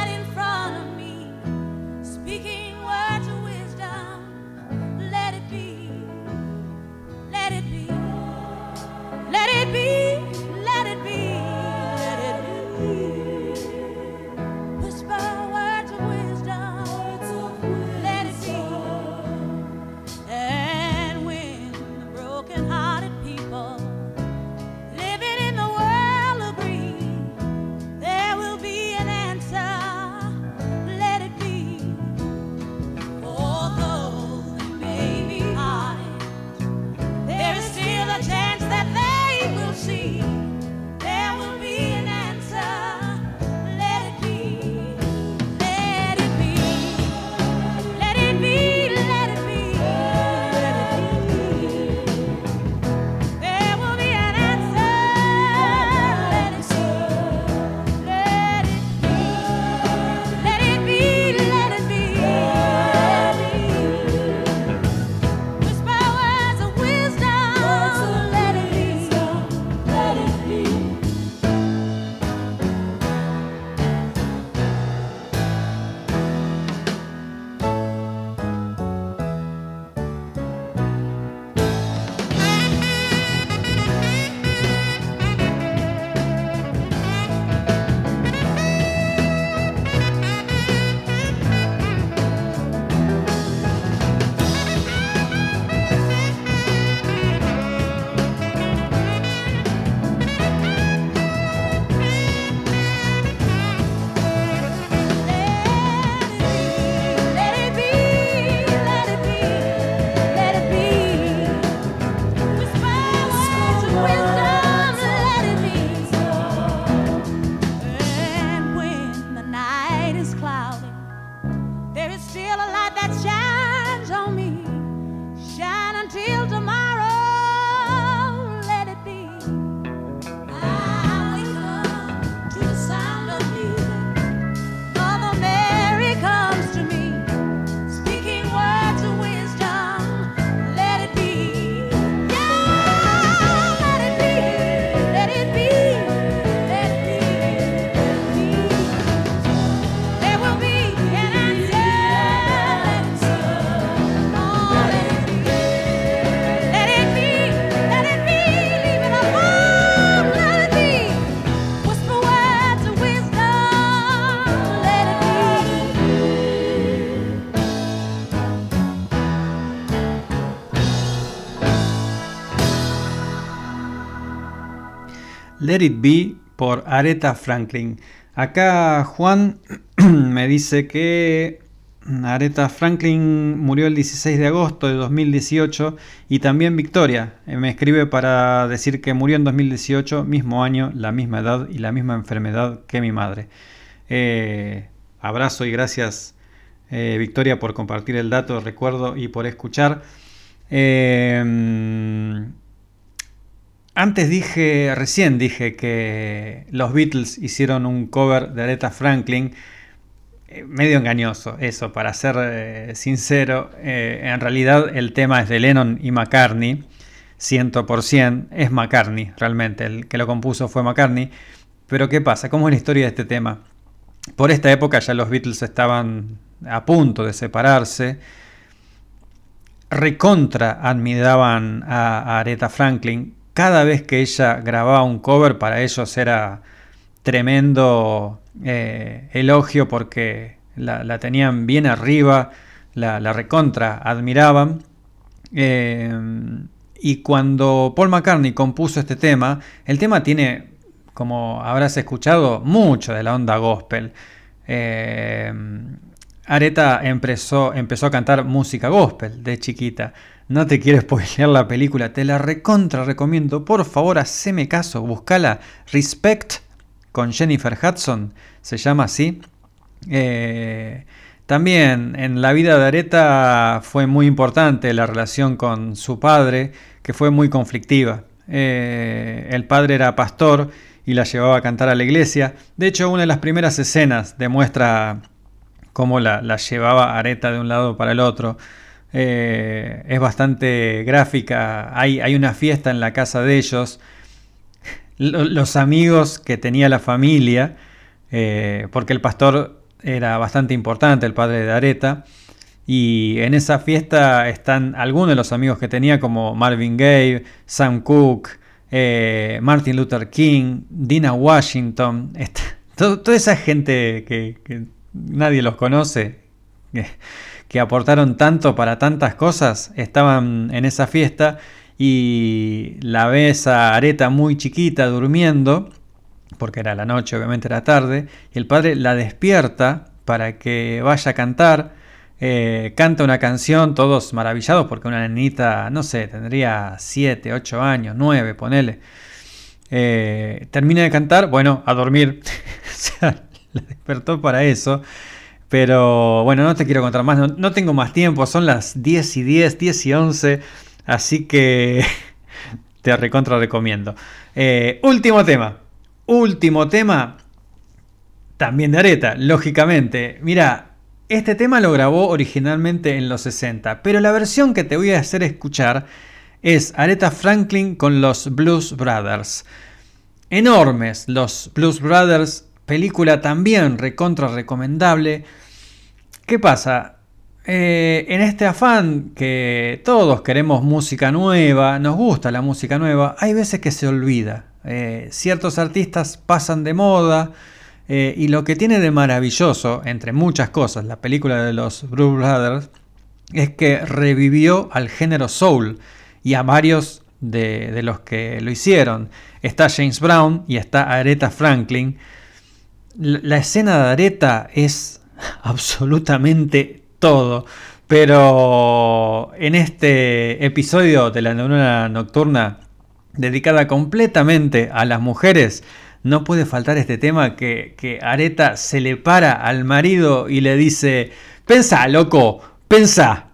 Let It Be por Aretha Franklin. Acá Juan me dice que Aretha Franklin murió el 16 de agosto de 2018 y también Victoria eh, me escribe para decir que murió en 2018, mismo año, la misma edad y la misma enfermedad que mi madre. Eh, abrazo y gracias eh, Victoria por compartir el dato, recuerdo y por escuchar. Eh, antes dije, recién dije que los Beatles hicieron un cover de Aretha Franklin. Eh, Medio engañoso eso, para ser eh, sincero. Eh, en realidad el tema es de Lennon y McCartney. 100% es McCartney, realmente. El que lo compuso fue McCartney. Pero ¿qué pasa? ¿Cómo es la historia de este tema? Por esta época ya los Beatles estaban a punto de separarse recontra admiraban a, a Aretha Franklin. Cada vez que ella grababa un cover, para ellos era tremendo eh, elogio porque la, tenían bien arriba, la, recontra admiraban. Eh, y cuando Paul McCartney compuso este tema, el tema tiene, como habrás escuchado, mucho de la onda gospel. Eh, empezó, empezó a cantar música gospel de chiquita. No te quiero spoilear la película, te la recontra recomiendo. Por favor, haceme caso, buscala. Respect con Jennifer Hudson, se llama así. Eh, también en la vida de Aretha fue muy importante la relación con su padre, que fue muy conflictiva. Eh, el padre era pastor y la llevaba a cantar a la iglesia. De hecho, una de las primeras escenas demuestra cómo la, la llevaba Areta de un lado para el otro. Eh, es bastante gráfica. Hay, hay, una fiesta en la casa de ellos. Los amigos que tenía la familia, eh, porque el pastor era bastante importante, el padre de Areta. Y en esa fiesta están algunos de los amigos que tenía, como Marvin Gaye, Sam Cooke, eh, Martin Luther King, Dina Washington. Toda esa gente que nadie los conoce, que, aportaron tanto para tantas cosas, estaban en esa fiesta y la ves a Areta muy chiquita durmiendo, porque era la noche, obviamente era tarde, y el padre la despierta para que vaya a cantar. Eh, canta una canción, todos maravillados, porque una nenita, no sé, tendría 7, 8 años, 9, ponele. Eh, termina de cantar, bueno, a dormir. la despertó para eso. Pero bueno, no te quiero contar más, no, tengo más tiempo, son las 10 y 10, 10 y 11, así que te recontra recomiendo. Eh, último tema, último tema, también de Areta, lógicamente. Mira, este tema lo grabó originalmente en los 60, pero la versión que te voy a hacer escuchar es Aretha Franklin con los Blues Brothers. Enormes los Blues Brothers, película también recontra recomendable. ¿Qué pasa? Eh, en este afán que todos queremos música nueva, nos gusta la música nueva, hay veces que se olvida. Eh, ciertos artistas pasan de moda eh, y lo que tiene de maravilloso, entre muchas cosas, la película de los Blues Brothers, es que revivió al género soul y a varios de, de los que lo hicieron. Está James Brown y está Aretha Franklin la escena de Areta es absolutamente todo. Pero en este episodio de la neurona nocturna, dedicada completamente a las mujeres, no puede faltar este tema que, Areta se le para al marido y le dice, pensá, loco, pensá.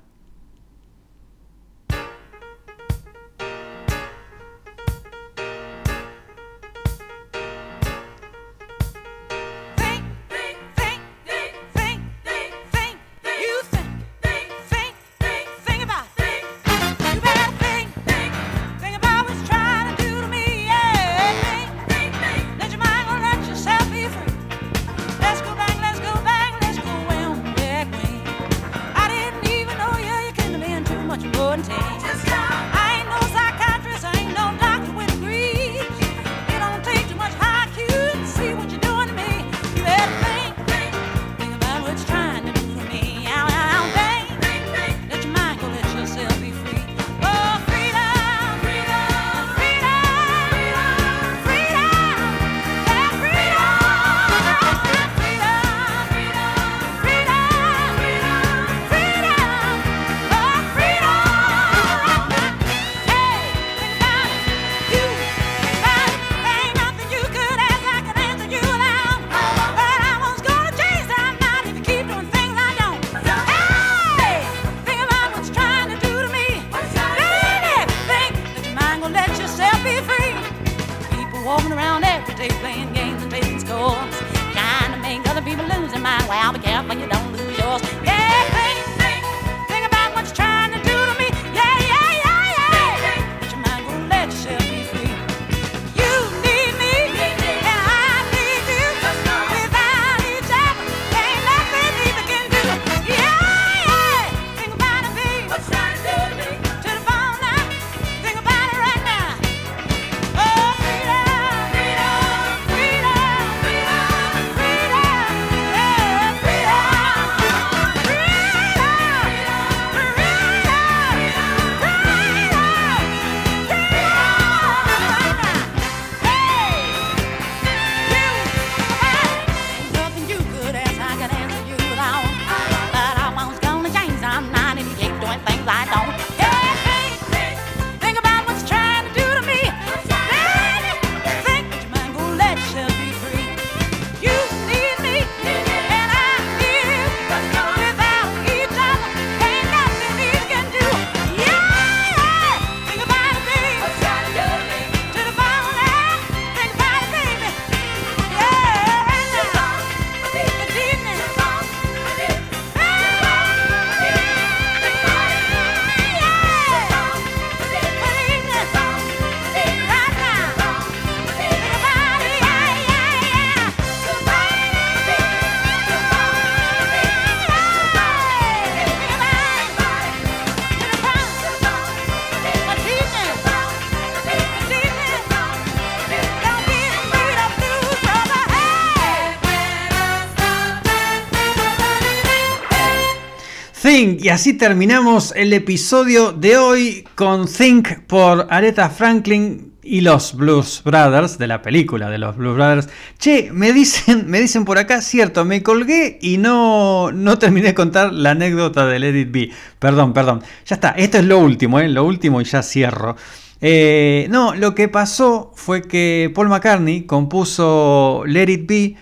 Y así terminamos el episodio de hoy con Think por Aretha Franklin y los Blues Brothers, de la película de los Blues Brothers. Che, me dicen, me dicen por acá, cierto, me colgué y no, no terminé de contar la anécdota del Let It Be. Perdón, perdón. Ya está, esto es lo último, ¿eh? lo último y ya cierro. Eh, no, lo que pasó fue que Paul McCartney compuso Let It Be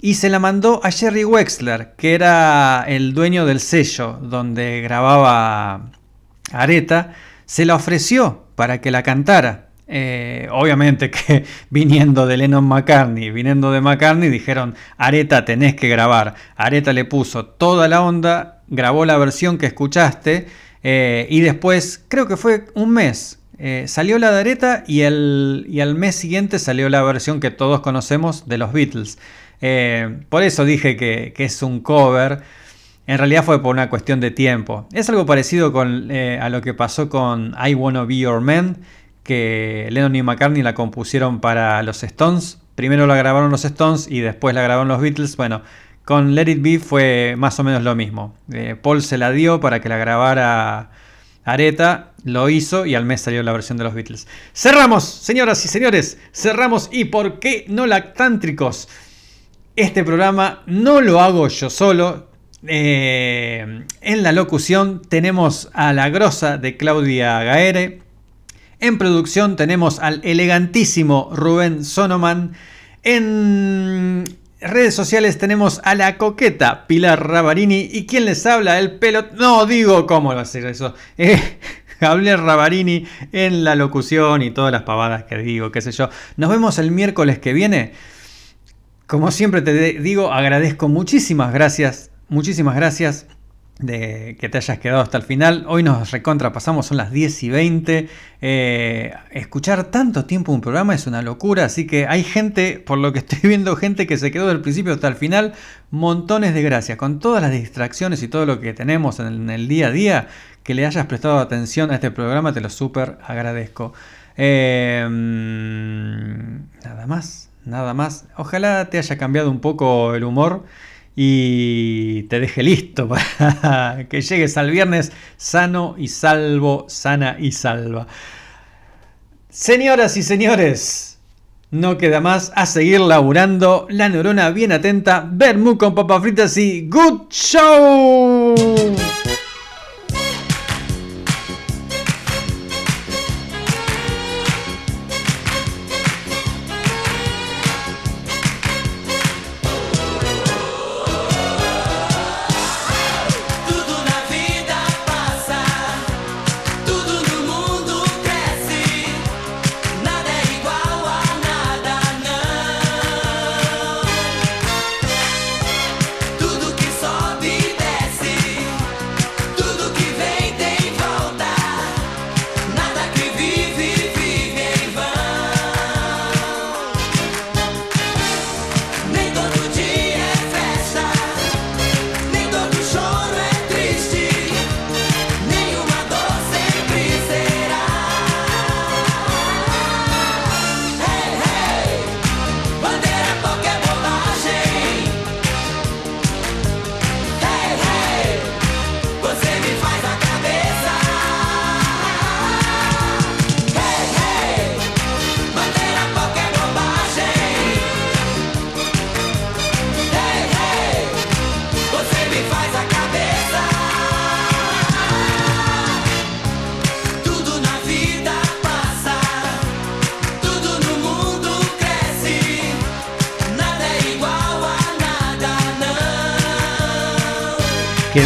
y se la mandó a Jerry Wexler, que era el dueño del sello donde grababa Areta. Se la ofreció para que la cantara. Eh, obviamente que viniendo de Lennon McCartney, viniendo de McCartney, dijeron, Areta tenés que grabar. Areta le puso toda la onda, grabó la versión que escuchaste eh, y después, creo que fue un mes, eh, salió la de Areta y, y al mes siguiente salió la versión que todos conocemos de los Beatles. Eh, por eso dije que, es un cover. En realidad fue por una cuestión de tiempo. Es algo parecido eh, a lo que pasó con I Wanna Be Your Man, que Lennon y McCartney la compusieron para los Stones. Primero la grabaron los Stones y después la grabaron los Beatles. Bueno, con Let It Be fue más o menos lo mismo. Eh, Paul se la dio para que la grabara Areta, lo hizo y al mes salió la versión de los Beatles. Cerramos, señoras y señores, cerramos. ¿Y por qué no lactántricos? Este programa no lo hago yo solo. Eh, en la locución tenemos a la grosa de Claudia Gaere. En producción tenemos al elegantísimo Rubén Sonoman. En redes sociales tenemos a la coqueta Pilar Ravarini. ¿Y quién les habla? El pelo... No digo cómo va a eso. Eh, Gabriel Ravarini en la locución y todas las pavadas que digo, qué sé yo. Nos vemos el miércoles que viene. Como siempre te digo, agradezco muchísimas gracias, muchísimas gracias de que te hayas quedado hasta el final. Hoy nos recontrapasamos, son las 10 y 20. Eh, escuchar tanto tiempo un programa es una locura, así que hay gente, por lo que estoy viendo, gente que se quedó del principio hasta el final. Montones de gracias, con todas las distracciones y todo lo que tenemos en el día a día, que le hayas prestado atención a este programa, te lo súper agradezco. Eh, nada más, nada más. Ojalá te haya cambiado un poco el humor y te deje listo para que llegues al viernes sano y salvo, sana y salva. Señoras y señores, no queda más a seguir laburando. La neurona bien atenta, Bermú con papas fritas y Good Show.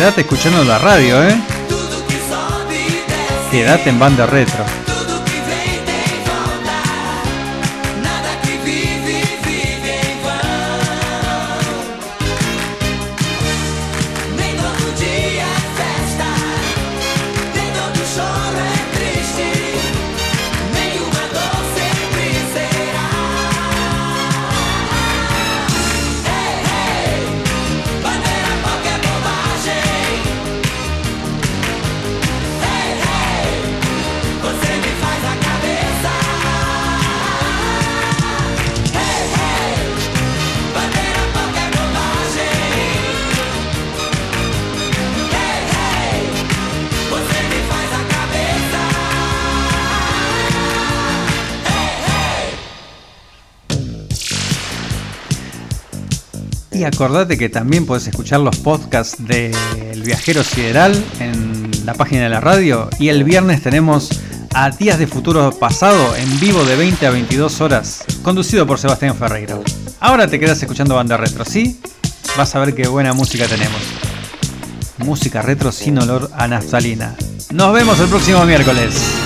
Quédate escuchando la radio, ¿eh? Quédate en banda retro. Acordate que también puedes escuchar los podcasts de El Viajero Sideral en la página de la radio. Y el viernes tenemos a Días de Futuro Pasado en vivo de 20 a 22 horas, conducido por Sebastián Ferreiro. Ahora te quedas escuchando banda retro, ¿sí? Vas a ver qué buena música tenemos. Música retro sin olor a naftalina. Nos vemos el próximo miércoles.